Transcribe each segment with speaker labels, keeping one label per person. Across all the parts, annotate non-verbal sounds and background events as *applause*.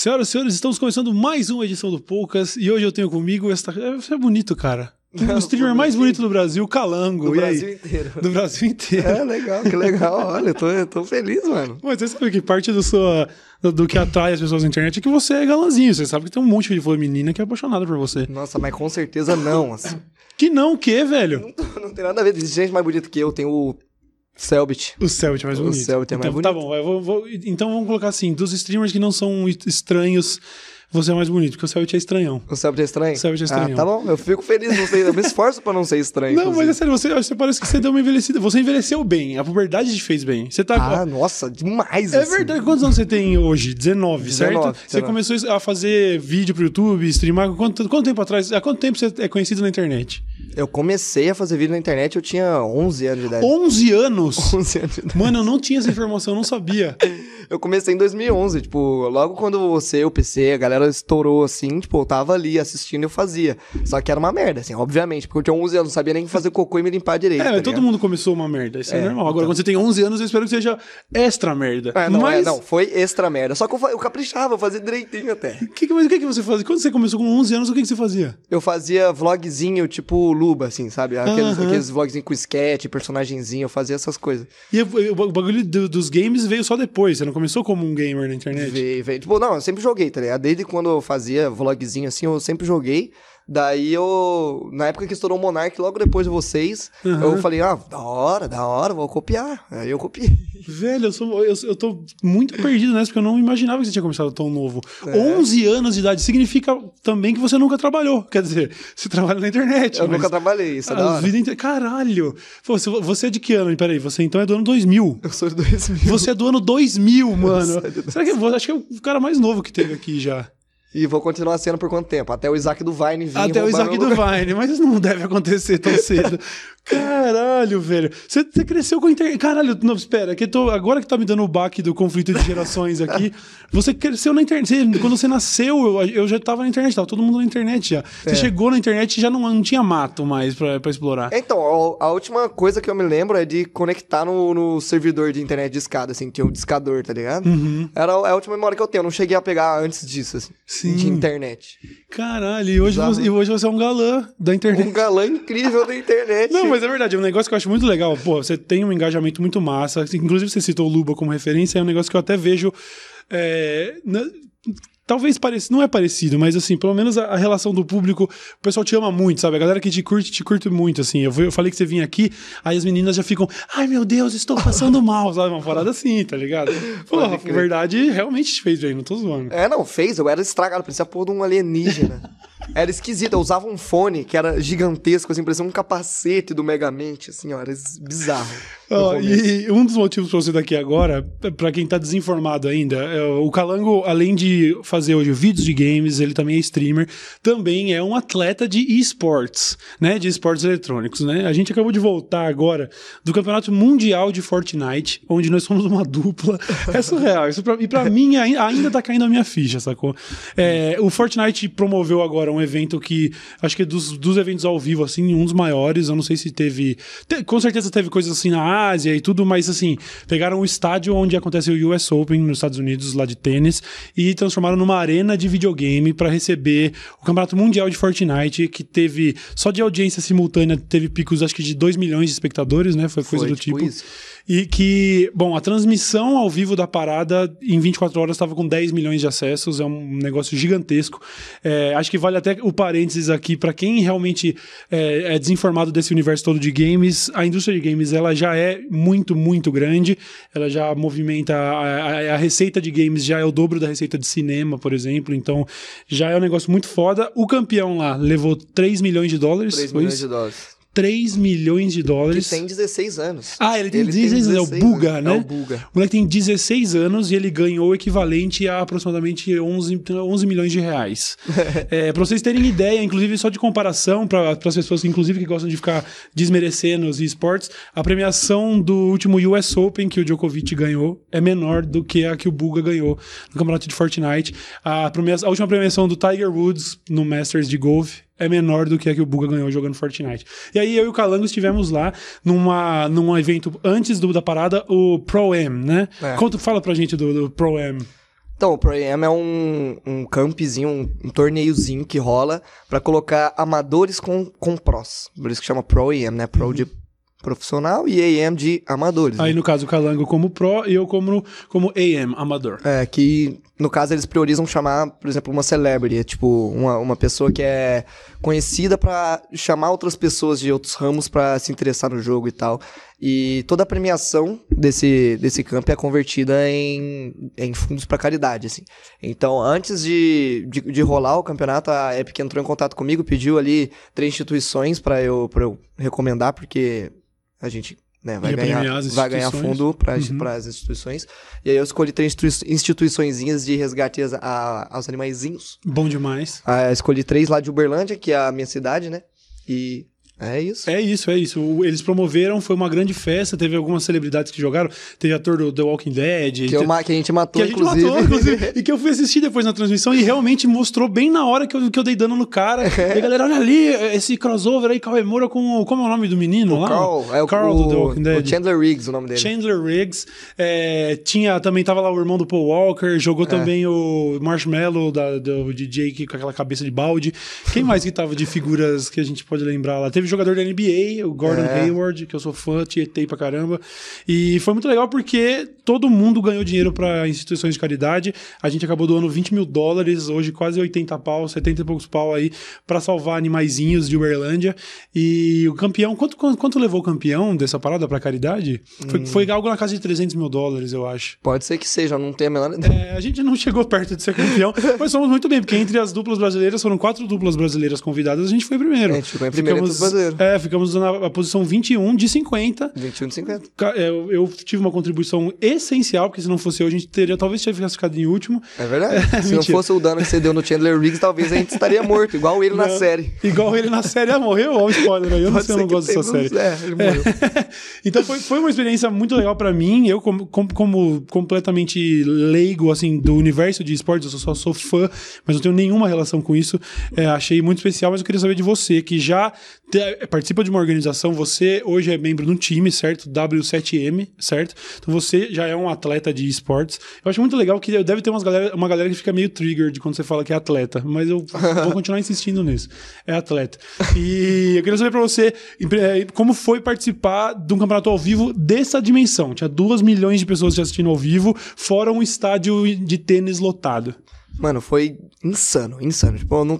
Speaker 1: Senhoras e senhores, estamos começando mais uma edição do Poucas e hoje eu tenho comigo esta. Você é bonito, cara. O streamer mais bonito do Brasil, Calango.
Speaker 2: Do
Speaker 1: e
Speaker 2: Brasil
Speaker 1: aí?
Speaker 2: inteiro.
Speaker 1: Do Brasil inteiro.
Speaker 2: É, legal, que legal. Olha, eu tô, eu tô feliz, mano.
Speaker 1: Mas você sabe que parte do, sua, do, do que atrai as pessoas na internet é que você é galanzinho. Você sabe que tem um monte de menina que é apaixonada por você.
Speaker 2: Nossa, mas com certeza não, assim.
Speaker 1: Que não, o quê, velho?
Speaker 2: Não tem nada a ver. Tem gente mais bonita que eu. Tem o Selbit.
Speaker 1: O Selbit é mais
Speaker 2: O
Speaker 1: bonito.
Speaker 2: Selbit é mais
Speaker 1: então, Tá
Speaker 2: bonito.
Speaker 1: bom, eu vou- vou- então vamos colocar assim: dos streamers que não são estranhos, você é mais bonito, porque o Selbit é estranhão.
Speaker 2: O Selbit é estranho?
Speaker 1: O Selbit é estranho.
Speaker 2: Ah, tá bom. Eu fico feliz, não sei. Eu me esforço pra não ser estranho.
Speaker 1: Não, mas é
Speaker 2: inclusive.
Speaker 1: sério, você, você parece que você deu uma envelhecida. Você envelheceu bem, a puberdade te fez bem. Você tá.
Speaker 2: Ah, nossa, demais,
Speaker 1: É
Speaker 2: assim.
Speaker 1: verdade. Quantos anos você tem hoje? 19, certo?
Speaker 2: 19,
Speaker 1: Você
Speaker 2: 19.
Speaker 1: começou a fazer vídeo pro YouTube, streamar. Quanto, quanto tempo atrás? Há quanto tempo você é conhecido na internet?
Speaker 2: Eu comecei a fazer vídeo na internet, eu tinha 11 anos de idade.
Speaker 1: 11 anos? *laughs*
Speaker 2: 11 anos de idade.
Speaker 1: Mano, eu não tinha essa informação, eu não sabia.
Speaker 2: Eu comecei em 2011, tipo, logo quando você, o PC, a galera estourou assim, tipo, eu tava ali assistindo e eu fazia. Só que era uma merda, assim, obviamente, porque eu tinha 11 anos, não sabia nem fazer cocô e me limpar direito.
Speaker 1: É,
Speaker 2: tá
Speaker 1: todo
Speaker 2: ligado?
Speaker 1: mundo começou uma merda. Isso é,
Speaker 2: É,
Speaker 1: normal. Agora, quando você tem 11 anos, eu espero que seja extra merda.
Speaker 2: É, não,
Speaker 1: mas
Speaker 2: é, não, foi extra merda. Só que eu, eu caprichava, eu fazia direitinho até. *laughs*
Speaker 1: Que, que- mas o que, que você fazia? Quando você começou com 11 anos, o que, que você fazia?
Speaker 2: Eu fazia vlogzinho tipo Luba, assim, sabe? Aqueles,
Speaker 1: Aham.
Speaker 2: aqueles vlogzinhos com sketch, personagenzinho, eu fazia essas coisas.
Speaker 1: E o o bagulho do- dos games veio só depois. Você não começou como um gamer na internet?
Speaker 2: Veio, veio. Tipo, não, eu sempre joguei, tá ligado? Desde quando eu fazia vlogzinho assim, eu sempre joguei. Daí eu. Na época que estourou o Monark, logo depois de vocês,
Speaker 1: Aham.
Speaker 2: eu falei, ah, da hora, da hora, vou copiar. Aí eu copiei.
Speaker 1: Velho, eu, sou, eu, eu tô muito perdido nessa, porque eu não imaginava que você tinha começado tão novo. 11 anos de idade significa também que você nunca trabalhou. Quer dizer, você trabalha na internet.
Speaker 2: Eu nunca trabalhei, isso é
Speaker 1: a vida inteira. Caralho! Pô, você, você é de que ano? Peraí, você então é do ano 2000.
Speaker 2: Eu sou de 2000.
Speaker 1: Você é do ano 2000, *laughs* mano. Será que eu acho que é o cara mais novo que teve aqui já?
Speaker 2: E vou continuar sendo por quanto tempo? Até o Isaac do Vine vir
Speaker 1: Até o Isaac do. Vine, mas isso não deve acontecer tão cedo. *laughs* Caralho, velho. Você, você cresceu com a internet. Caralho, não, espera, que tô, agora que tá me dando o baque do conflito de gerações aqui, *laughs* você cresceu na internet. Você- quando você nasceu, eu, eu já tava na internet, tava todo mundo na internet já. Você
Speaker 2: É.
Speaker 1: chegou na internet e já não, não tinha mato mais pra, pra explorar.
Speaker 2: Então, a, a última coisa que eu me lembro é de conectar no, no servidor de internet de escada, assim, tinha um discador, tá ligado? Era a, a última memória que eu tenho, eu não cheguei a pegar antes disso, assim,
Speaker 1: Sim.
Speaker 2: de internet.
Speaker 1: Caralho, e hoje, você, e hoje você é um galã da internet.
Speaker 2: Um galã incrível da *laughs* internet.
Speaker 1: Não, mas é verdade, é um negócio que eu acho muito legal. Pô, você tem um engajamento muito massa. Inclusive, você citou o Luba como referência, é um negócio que eu até vejo. é, na- Talvez pareça, não é parecido, mas assim, pelo menos a, a relação do público, o pessoal te ama muito, sabe? A galera que te curte, te curte muito, assim. Eu, eu falei que você vinha aqui, aí as meninas já ficam, ai meu Deus, estou passando *laughs* mal, sabe? Uma parada assim, tá ligado?
Speaker 2: Crer.
Speaker 1: verdade, realmente te fez bem, não tô zoando.
Speaker 2: É, não, fez, eu era estragado, parecia porra de um alienígena. *laughs* era esquisito, eu usava um fone que era gigantesco, assim, parecia um capacete do Megamente, assim, ó, era bizarro. Começo.
Speaker 1: e um dos motivos pra você daqui agora, pra quem tá desinformado ainda, é, o Calango, além de fazer hoje vídeos de games, ele também é streamer, também é um atleta de esportes, né? De esportes eletrônicos, né? A gente acabou de voltar agora do Campeonato Mundial de Fortnite, onde nós somos uma *laughs* dupla. É surreal. Isso pra, e pra mim ai- ainda tá caindo a minha ficha, sacou? É, o Fortnite promoveu agora um evento que acho que é dos, dos eventos ao vivo, assim, um dos maiores. Eu não sei se teve. te- com certeza teve coisas assim na Ásia e tudo, mas assim, pegaram o estádio onde acontece o US Open nos Estados Unidos, lá de tênis, e transformaram numa arena de videogame para receber o Campeonato Mundial de Fortnite, que teve, só de audiência simultânea, teve picos acho que de 2 milhões de espectadores, né? Foi coisa
Speaker 2: Foi,
Speaker 1: do
Speaker 2: tipo
Speaker 1: tipo.
Speaker 2: isso.
Speaker 1: E que, bom, a transmissão ao vivo da parada em 24 horas estava com 10 milhões de acessos, é um negócio gigantesco. É, acho que vale até o parênteses aqui para quem realmente é, é desinformado desse universo todo de games. A indústria de games ela já é muito, muito grande. Ela já movimenta a, a- a receita de games já é o dobro da receita de cinema, por exemplo. Então já é um negócio muito foda. O campeão lá levou 3 milhões de dólares.
Speaker 2: 3
Speaker 1: foi
Speaker 2: milhões de dólares.
Speaker 1: 3 milhões de
Speaker 2: Ele
Speaker 1: dólares.
Speaker 2: tem 16 anos.
Speaker 1: Ah, ele tem 16 anos, é o Buga,
Speaker 2: anos.
Speaker 1: né?
Speaker 2: É o Buga.
Speaker 1: O moleque tem 16 anos e ele ganhou o equivalente a aproximadamente 11, 11 milhões de reais. *laughs* é, pra vocês terem ideia, inclusive só de comparação, para as pessoas inclusive que gostam de ficar desmerecendo os esportes, a premiação do último US Open que o Djokovic ganhou é menor do que a que o Buga ganhou no campeonato de Fortnite. A, premiação- a última premiação do Tiger Woods no Masters de golfe é menor do que a que o Buga ganhou jogando Fortnite. E aí eu e o Calango estivemos lá numa, num evento antes do, da parada, o Pro-Am, né?
Speaker 2: É.
Speaker 1: Conta, fala pra gente do, do Pro-Am.
Speaker 2: Então, o Pro AM é um, um campzinho, um, um torneiozinho que rola pra colocar amadores com, com pros. Por isso que chama Pro AM, né? Pro de profissional e AM de amadores.
Speaker 1: Aí,
Speaker 2: né?
Speaker 1: no caso, o Calango como Pro e eu como, como AM, amador.
Speaker 2: É, que no caso eles priorizam chamar, por exemplo, uma celebrity, é tipo uma, uma pessoa que é conhecida pra chamar outras pessoas de outros ramos pra se interessar no jogo e tal. E toda a premiação desse, desse camp é convertida em, em fundos pra caridade, assim. Então, antes de, de, de rolar o campeonato, a Epic entrou em contato comigo, pediu ali três instituições pra eu, pra eu recomendar, porque a gente né, vai, ganhar, vai ganhar
Speaker 1: instituições.
Speaker 2: fundo para
Speaker 1: Uhum.
Speaker 2: as instituições. E aí eu escolhi três institui- instituiçõezinhas de resgate a- a- aos animaizinhos.
Speaker 1: Bom demais.
Speaker 2: Ah, escolhi três lá de Uberlândia, que é a minha cidade, né? E é isso.
Speaker 1: É isso, é isso. O- Eles promoveram, foi uma grande festa, teve algumas celebridades que jogaram, teve ator do The Walking Dead.
Speaker 2: Que, eu que a gente matou,
Speaker 1: que a gente
Speaker 2: inclusive.
Speaker 1: matou, inclusive, *laughs* e que eu fui assistir depois na transmissão e realmente mostrou bem na hora que eu, que eu dei dano no cara. E a galera, olha ali, esse crossover aí, Cauê Moura com. o- Como é o nome do menino
Speaker 2: O
Speaker 1: lá?
Speaker 2: Carl, é o,
Speaker 1: Carl do The Walking
Speaker 2: o,
Speaker 1: Dead.
Speaker 2: o Chandler Riggs, o nome dele.
Speaker 1: Chandler Riggs. É, tinha, também tava lá o irmão do Paul Walker, jogou
Speaker 2: É.
Speaker 1: também o Marshmallow da, do DJ com aquela cabeça de balde. Quem mais que tava de figuras que a gente pode lembrar lá? Teve jogador da NBA, o Gordon
Speaker 2: É.
Speaker 1: Hayward, que eu sou fã, tietei pra caramba. E foi muito legal porque todo mundo ganhou dinheiro pra instituições de caridade. A gente acabou doando 20 mil dólares, hoje quase 80 pau, 70 e poucos pau aí, pra salvar animaizinhos de Uberlândia. E o campeão, quanto, quanto, levou o campeão dessa parada pra caridade?
Speaker 2: Hum.
Speaker 1: Foi, foi algo na casa de 300 mil dólares, eu acho.
Speaker 2: Pode ser que seja, não tenho a menor
Speaker 1: É, a gente não chegou perto de ser campeão, *laughs* mas fomos muito bem, porque entre as duplas brasileiras, foram quatro duplas brasileiras convidadas, a gente foi primeiro.
Speaker 2: A gente ficou em primeiro
Speaker 1: ficamos,
Speaker 2: brasileiros.
Speaker 1: É, ficamos na posição 21 de 50.
Speaker 2: 21 de 50.
Speaker 1: Ca- é, Eu, eu tive uma contribuição essencial, porque se não fosse eu, a gente teria, talvez tivesse ficado em último.
Speaker 2: É verdade. *laughs* Se não
Speaker 1: mentira.
Speaker 2: fosse o dano que você deu no Chandler Riggs, talvez a gente estaria morto, igual ele na
Speaker 1: Não,
Speaker 2: série.
Speaker 1: Igual ele na série. Ah, morreu? Olha o spoiler aí. Eu não
Speaker 2: Pode
Speaker 1: sei, eu não gosto dessa série.
Speaker 2: É, ele morreu. *laughs*
Speaker 1: então foi, foi uma experiência muito legal pra mim. Eu, como, como, completamente leigo, assim, do universo de esportes, eu só sou fã, mas não tenho nenhuma relação com isso. É, achei muito especial, mas eu queria saber de você, que já participa de uma organização, você hoje é membro de um time, certo? W7M, certo? Então você já é um atleta de esportes. Eu acho muito legal que deve ter umas galera, uma galera que fica meio triggered quando você fala que é atleta, mas eu *laughs* vou continuar insistindo nisso. É atleta. E eu queria saber pra você eh, como foi participar de um campeonato ao vivo dessa dimensão. Tinha duas milhões de pessoas te assistindo ao vivo, fora um estádio de tênis lotado.
Speaker 2: Mano, foi insano, insano. Tipo, não-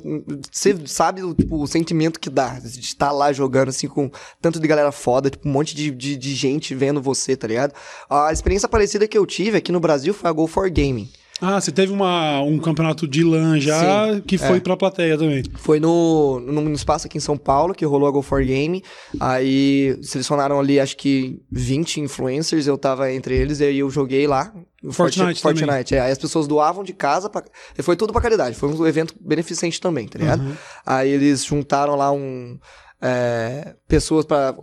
Speaker 2: você sabe o, tipo, o sentimento que dá de estar lá jogando, assim, com tanto de galera foda, tipo, um monte de, de, de gente vendo você, tá ligado? A experiência parecida que eu tive aqui no Brasil foi a Go for Gaming.
Speaker 1: Ah, você teve uma, um campeonato de LAN já
Speaker 2: Sim,
Speaker 1: que foi
Speaker 2: é.
Speaker 1: pra plateia também.
Speaker 2: Foi no, no, no espaço aqui em São Paulo que rolou a Go for Game. Aí selecionaram ali, acho que 20 influencers, eu tava entre eles, e aí eu joguei lá.
Speaker 1: Fortnite também.
Speaker 2: Fortnite, é. Aí as pessoas doavam de casa, pra... e foi tudo pra caridade. Foi um evento beneficente também, tá ligado?
Speaker 1: Uhum.
Speaker 2: Aí eles juntaram lá um. é, pessoas pra.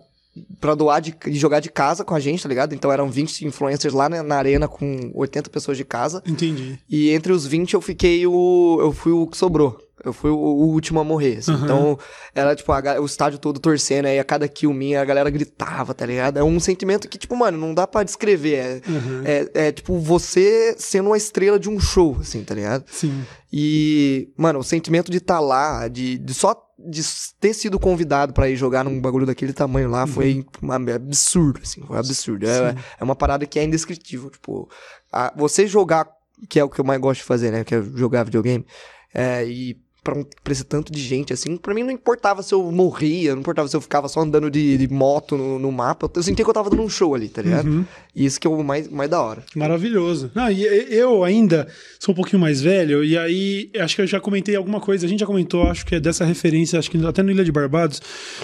Speaker 2: Pra doar de, e jogar de casa com a gente, tá ligado? Então eram 20 influencers lá na, na arena com 80 pessoas de casa.
Speaker 1: Entendi.
Speaker 2: E entre os 20 eu fiquei o. Eu fui o que sobrou. Eu fui o, o último a morrer. assim.
Speaker 1: Aham.
Speaker 2: Então, era tipo, a o estádio todo torcendo, aí a cada kill minha a galera gritava, tá ligado? É um sentimento que, tipo, mano, não dá pra descrever. É,
Speaker 1: Uhum.
Speaker 2: é, é, tipo você sendo uma estrela de um show, assim, tá ligado?
Speaker 1: Sim.
Speaker 2: E, mano, o sentimento de estar lá, de, de só de ter sido convidado pra ir jogar num bagulho daquele tamanho lá foi uma- absurdo, assim, foi absurdo. É, é uma parada que é indescritível, tipo, a- você jogar, que é o que eu mais gosto de fazer, né, que é jogar videogame, é, e pra, pra esse tanto de gente, assim, pra mim não importava se eu morria, não importava se eu ficava só andando de, de moto no, no mapa, eu sentia que eu tava dando um show ali, tá ligado?
Speaker 1: Uhum.
Speaker 2: E isso que é o mais, mais da hora.
Speaker 1: Maravilhoso. Não, e eu ainda sou um pouquinho mais velho, e aí acho que eu já comentei alguma coisa, a gente já comentou, acho que é dessa referência, acho que até no Ilha de Barbados,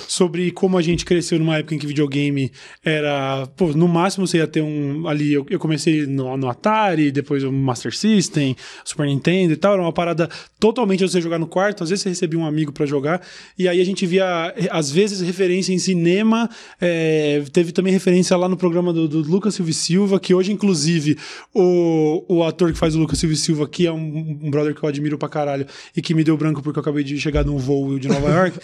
Speaker 1: sobre como a gente cresceu numa época em que videogame era. Pô, no máximo você ia ter um. Ali, eu, eu comecei no, no Atari, depois o Master System, Super Nintendo e tal, era uma parada totalmente você jogar no quarto, às vezes você recebia um amigo para jogar, e aí a gente via, às vezes, referência em cinema, é, teve também referência lá no programa do, do Lucas Silva Silva, que hoje, inclusive, o, o ator que faz o Lucas Silva Silva, que é um, um brother que eu admiro pra caralho, e que me deu branco porque eu acabei de chegar num voo de Nova York,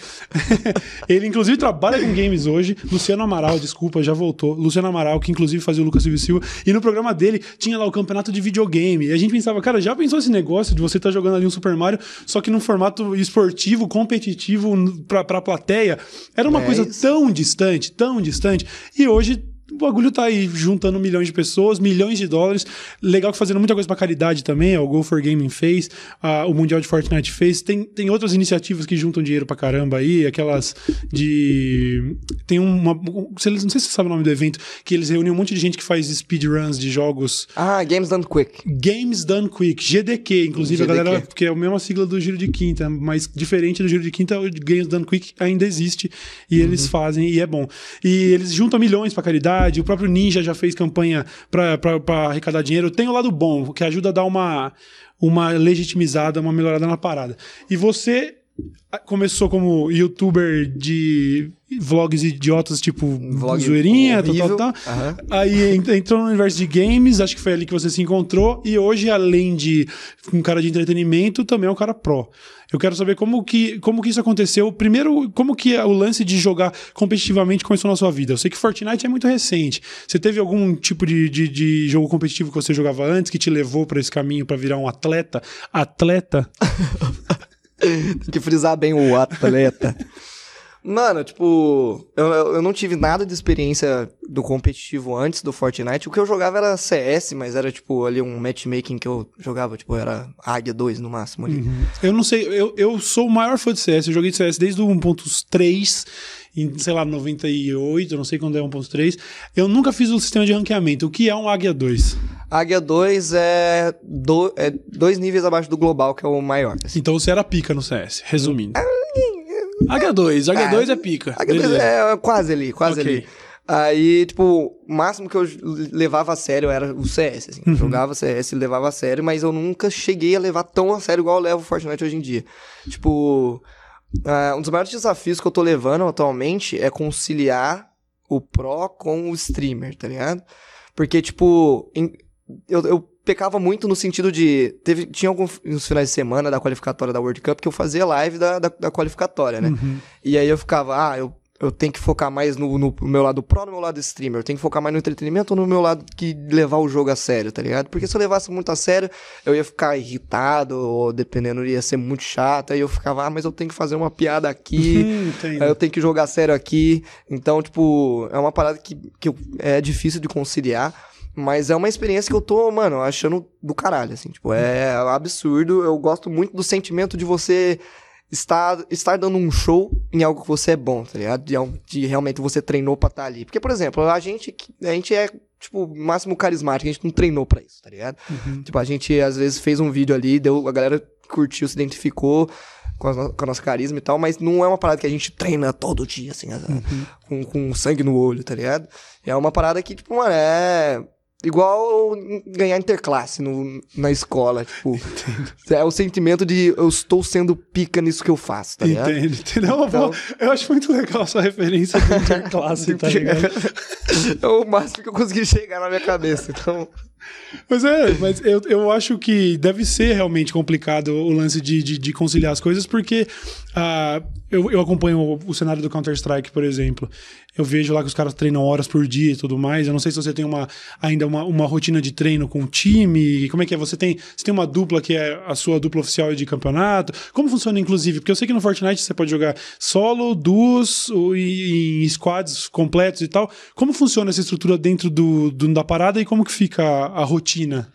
Speaker 1: *laughs* ele, inclusive, trabalha com games hoje, Luciano Amaral, desculpa, já voltou, Luciano Amaral, que inclusive fazia o Lucas Silva Silva, e no programa dele tinha lá o campeonato de videogame, e a gente pensava, cara, já pensou esse negócio de você estar tá jogando ali um Super Mario, só que num formato esportivo, competitivo pra, pra plateia? Era uma
Speaker 2: É
Speaker 1: coisa
Speaker 2: isso.
Speaker 1: tão distante, tão distante, e hoje o bagulho tá aí juntando milhões de pessoas, milhões de dólares. Legal que fazendo muita coisa pra caridade também. ó, O Go for Gaming fez, ah, o Mundial de Fortnite fez. Tem, tem outras iniciativas que juntam dinheiro pra caramba aí, aquelas de. Tem uma. Não sei se você sabe o nome do evento, que eles reúnem um monte de gente que faz speedruns de jogos.
Speaker 2: Ah, Games Done Quick.
Speaker 1: Games Done Quick, GDQ, inclusive
Speaker 2: GDQ.
Speaker 1: a galera, porque é a mesma sigla do Giro de Quinta, mas diferente do Giro de Quinta, o Games Done Quick ainda existe e eles fazem e é bom. E eles juntam milhões pra caridade, o próprio Ninja já fez campanha pra arrecadar dinheiro. Tem o lado bom, que ajuda a dar uma, uma legitimizada, uma melhorada na parada. E você começou como youtuber de vlogs idiotas, tipo
Speaker 2: Vlog
Speaker 1: zoeirinha, tal,
Speaker 2: horrível.
Speaker 1: tal, tal.
Speaker 2: Aham.
Speaker 1: Aí ent- entrou no universo de games, acho que foi ali que você se encontrou, e hoje, além de um cara de entretenimento, também é um cara pró. Eu quero saber como que, como que isso aconteceu. Primeiro, como que o lance de jogar competitivamente começou na sua vida? Eu sei que Fortnite é muito recente. Você teve algum tipo de, de, de jogo competitivo que você jogava antes que te levou para esse caminho para virar um atleta? Atleta? *laughs*
Speaker 2: Tem que frisar bem o atleta. Mano, tipo, eu, eu não tive nada de experiência do competitivo antes do Fortnite. O que eu jogava era CS, mas era tipo ali um matchmaking que eu jogava, tipo, era Águia 2 no máximo ali.
Speaker 1: Eu não sei, eu, eu sou o maior fã de CS. Eu joguei CS desde o 1.3, em, sei lá, 98, não sei quando é 1.3. Eu nunca fiz o sistema de ranqueamento. O que é um Águia 2?
Speaker 2: Águia 2 é, do, é dois níveis abaixo do global, que é o maior. assim.
Speaker 1: Então você era pica no CS, resumindo. Águia 2, Águia
Speaker 2: Ah,
Speaker 1: 2 é pica.
Speaker 2: Águia 2
Speaker 1: Beleza.
Speaker 2: é quase ali, quase
Speaker 1: Ok.
Speaker 2: ali. Aí, tipo, o máximo que eu levava a sério era o CS, assim.
Speaker 1: Uhum.
Speaker 2: Jogava CS e levava a sério, mas eu nunca cheguei a levar tão a sério igual eu levo o Fortnite hoje em dia. Tipo, ah, um dos maiores desafios que eu tô levando atualmente é conciliar o pro com o streamer, tá ligado? Porque, tipo, em- eu, eu pecava muito no sentido de. Teve, tinha alguns finais de semana da qualificatória da World Cup que eu fazia live da, da, da qualificatória, né?
Speaker 1: Uhum.
Speaker 2: E aí eu ficava, ah, eu, eu tenho que focar mais no, no meu lado pro, no meu lado streamer. Eu tenho que focar mais no entretenimento ou no meu lado que levar o jogo a sério, tá ligado? Porque se eu levasse muito a sério, eu ia ficar irritado, ou dependendo, ia ser muito chato. Aí eu ficava, ah, mas eu tenho que fazer uma piada aqui. *laughs* Aí eu tenho que jogar sério aqui. Então, tipo, é uma parada que, que eu- é difícil de conciliar. Mas é uma experiência que eu tô, mano, achando do caralho, assim. Tipo, é absurdo. Eu gosto muito do sentimento de você estar, estar dando um show em algo que você é bom, tá ligado? De, de realmente você treinou pra estar ali. Porque, por exemplo, a gente, a gente é, tipo, máximo carismático. A gente não treinou pra isso, tá ligado?
Speaker 1: Uhum.
Speaker 2: Tipo, a gente às vezes fez um vídeo ali, deu, a galera curtiu, se identificou com a, no- com a nossa carisma e tal, mas não é uma parada que a gente treina todo dia, assim, as- com, com sangue no olho, tá ligado? É uma parada que, tipo, mano, é igual ganhar interclasse no, na escola, tipo. É o sentimento de eu estou sendo pica nisso que eu faço, tá ligado?
Speaker 1: Entendo, entendo. É
Speaker 2: Então-
Speaker 1: boa- Eu acho muito legal essa referência do *laughs* interclasse, tá ligado?
Speaker 2: é o máximo que eu consegui chegar na minha cabeça, então...
Speaker 1: Mas é, mas eu, eu acho que deve ser realmente complicado o lance de, de, de conciliar as coisas, porque ah, eu, eu acompanho o, o cenário do Counter-Strike, por exemplo. Eu vejo lá que os caras treinam horas por dia e tudo mais. Eu não sei se você tem uma, ainda uma, uma rotina de treino com o time. Como é que é? Você tem, você tem uma dupla que é a sua dupla oficial de campeonato? Como funciona, inclusive? Porque eu sei que no Fortnite você pode jogar solo, duos e- em squads completos e tal. Como funciona essa estrutura dentro do, do- da parada e como que fica a, rotina?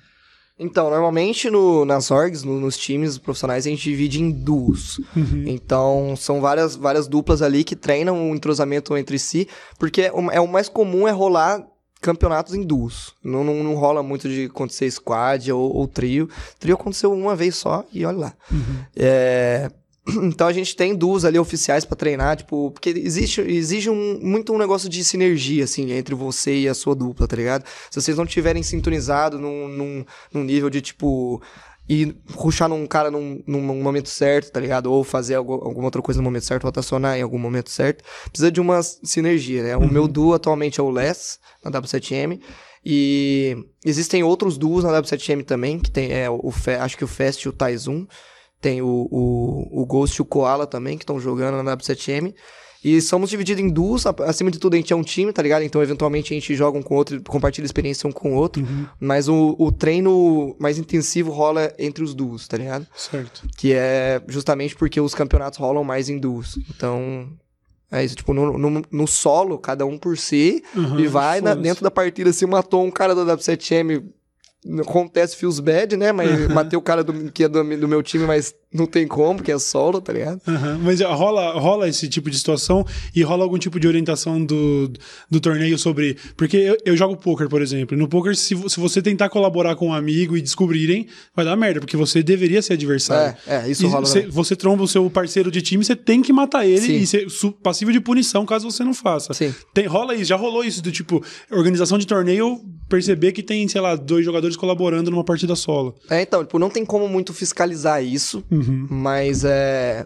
Speaker 2: Então, normalmente no, nas orgs, no- nos times profissionais, a gente divide em duos. Então, são várias, várias duplas ali que treinam o entrosamento entre si, porque é o, é o mais comum é rolar campeonatos em duos. Não, não, não rola muito de acontecer squad ou, ou trio. Trio aconteceu uma vez só e olha lá. É, *clears throat* Então a gente tem duos ali oficiais pra treinar, tipo, porque existe, exige um, muito um negócio de sinergia, assim, entre você e a sua dupla, tá ligado? Se vocês não tiverem sintonizado num, num, num nível de, tipo, e ruxar num cara num, num momento certo, tá ligado? Ou fazer algo, alguma outra coisa no momento certo, rotacionar em algum momento certo. Precisa de uma sinergia, né? O meu duo atualmente é o Les, na W7M. E existem outros duos na W7M também, que tem, é, o, acho que o Fast e o Taizun. Tem o, o, o Ghost e o Koala também, que estão jogando na W7M. E somos divididos em duos, acima de tudo a gente é um time, tá ligado? Então, eventualmente, a gente joga um com o outro, compartilha experiência um com o outro. Uhum. Mas o, o treino mais intensivo rola entre os duos, tá ligado?
Speaker 1: Certo.
Speaker 2: Que é justamente porque os campeonatos rolam mais em duos. Então, é isso, tipo, no, no, no, solo, cada um por si, uhum, e vai na, dentro da partida, se matou um cara da W7M, acontece feels bad, né? Mas *laughs* matei o cara do, que é do, do meu time, mas não tem como, porque é solo, tá ligado?
Speaker 1: Uhum. Mas rola, rola esse tipo de situação e rola algum tipo de orientação do, do torneio sobre. Porque eu, eu jogo poker, por exemplo. No poker, se, se você tentar colaborar com um amigo e descobrirem, vai dar merda, porque você deveria ser adversário.
Speaker 2: É, é isso e rola.
Speaker 1: Você, você, tromba o seu parceiro de time, você tem que matar ele Sim. e ser passível de punição caso você não faça.
Speaker 2: Sim.
Speaker 1: Tem, rola isso, já rolou isso do tipo, organização de torneio perceber que tem, sei lá, dois jogadores colaborando numa partida solo.
Speaker 2: É, então, tipo, não tem como muito fiscalizar isso. Uhum. Uhum. Mas é.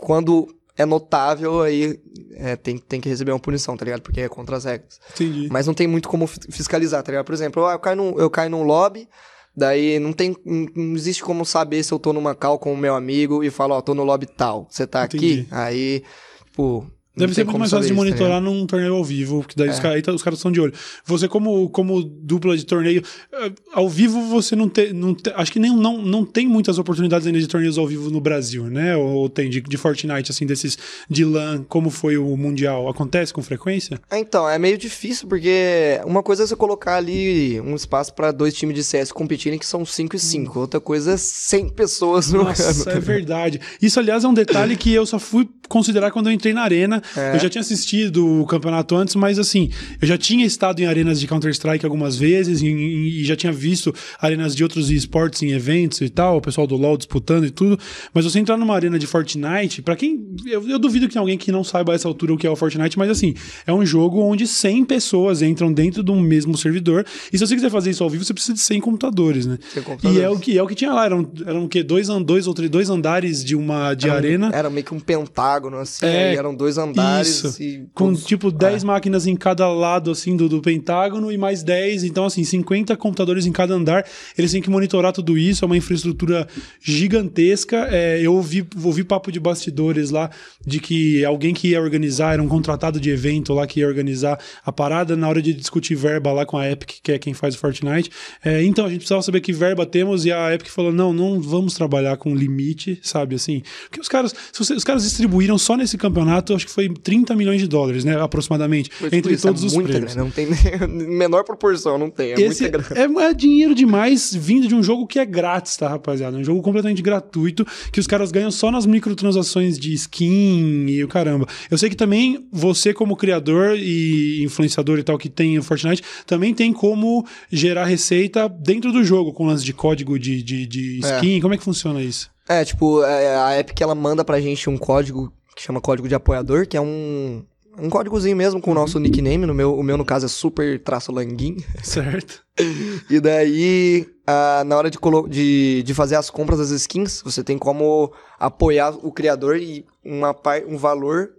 Speaker 2: Quando é notável, aí é, tem, tem que receber uma punição, tá ligado? Porque é contra as regras.
Speaker 1: Entendi.
Speaker 2: Mas não tem muito como fiscalizar, tá ligado? Por exemplo, eu caio num, eu caio num lobby, daí não tem. Não existe como saber se eu tô numa call com o meu amigo e falo, ó, tô no lobby tal. Você tá Entendi. aqui? Aí, tipo,
Speaker 1: Deve ser muito mais fácil de monitorar num torneio ao vivo, que daí é. os, caras, os caras estão de olho. Você, como, como dupla de torneio, eh, ao vivo você não tem. Não te, acho que nem, não, não tem muitas oportunidades ainda de torneios ao vivo no Brasil, né? Ou, ou tem de, de, Fortnite, assim, desses de LAN, como foi o Mundial? Acontece com frequência?
Speaker 2: É, então, é meio difícil, porque uma coisa é você colocar ali um espaço para dois times de CS competirem, que são 5 e 5. Hum. Outra coisa é 100 pessoas
Speaker 1: no Nossa, é verdade. Isso, aliás, é um detalhe que eu só fui considerar quando eu entrei na arena. É. Eu já tinha assistido o campeonato antes, mas assim, eu já tinha estado em arenas de Counter-Strike algumas vezes e, e, já tinha visto arenas de outros esportes em eventos e tal, o pessoal do LoL disputando e tudo. Mas você entrar numa arena de Fortnite, para quem. Eu, eu, duvido que tem alguém que não saiba a essa altura o que é o Fortnite, mas assim, é um jogo onde 100 pessoas entram dentro de um mesmo servidor. E se você quiser fazer isso ao vivo, você precisa de 100 computadores, né?
Speaker 2: computadores.
Speaker 1: E é o que, é o que tinha lá. Eram, eram o quê? Dois, dois, ou três, dois andares de uma de era arena.
Speaker 2: era meio que um pentágono, assim. É, eram dois andares.
Speaker 1: Isso. E, com tipo 10 é. máquinas em cada lado, assim, do, do pentágono e mais 10. Então, assim, 50 computadores em cada andar. Eles têm que monitorar tudo isso. É uma infraestrutura gigantesca. É, eu ouvi, ouvi papo de bastidores lá de que alguém que ia organizar, era um contratado de evento lá que ia organizar a parada na hora de discutir verba lá com a Epic, que é quem faz o Fortnite. É, então, a gente precisava saber que verba temos e a Epic falou: não, não vamos trabalhar com limite, sabe assim? Porque os caras, os caras distribuíram só nesse campeonato, acho que foi 30 milhões de dólares, né? Aproximadamente. Pois entre todos é os prêmios.
Speaker 2: Grana, não tem *laughs* menor proporção, não tem. É Esse muita.
Speaker 1: É, é, dinheiro demais vindo de um jogo que é grátis, tá, rapaziada? Um jogo completamente gratuito que os caras ganham só nas microtransações de skin e o caramba. Eu sei que também você, como criador e influenciador e tal, que tem o Fortnite, também tem como gerar receita dentro do jogo, com lance de código de, de, de é. skin. É. Como é que funciona isso?
Speaker 2: É, tipo, a Epic ela manda pra gente um código que chama código de apoiador, que é um, um códigozinho mesmo com o nosso nickname. No meu, o meu, no caso, é super traço languin. *laughs*
Speaker 1: Certo.
Speaker 2: e daí, ah, na hora de, de, de fazer as compras das skins, você tem como apoiar o criador e uma, um valor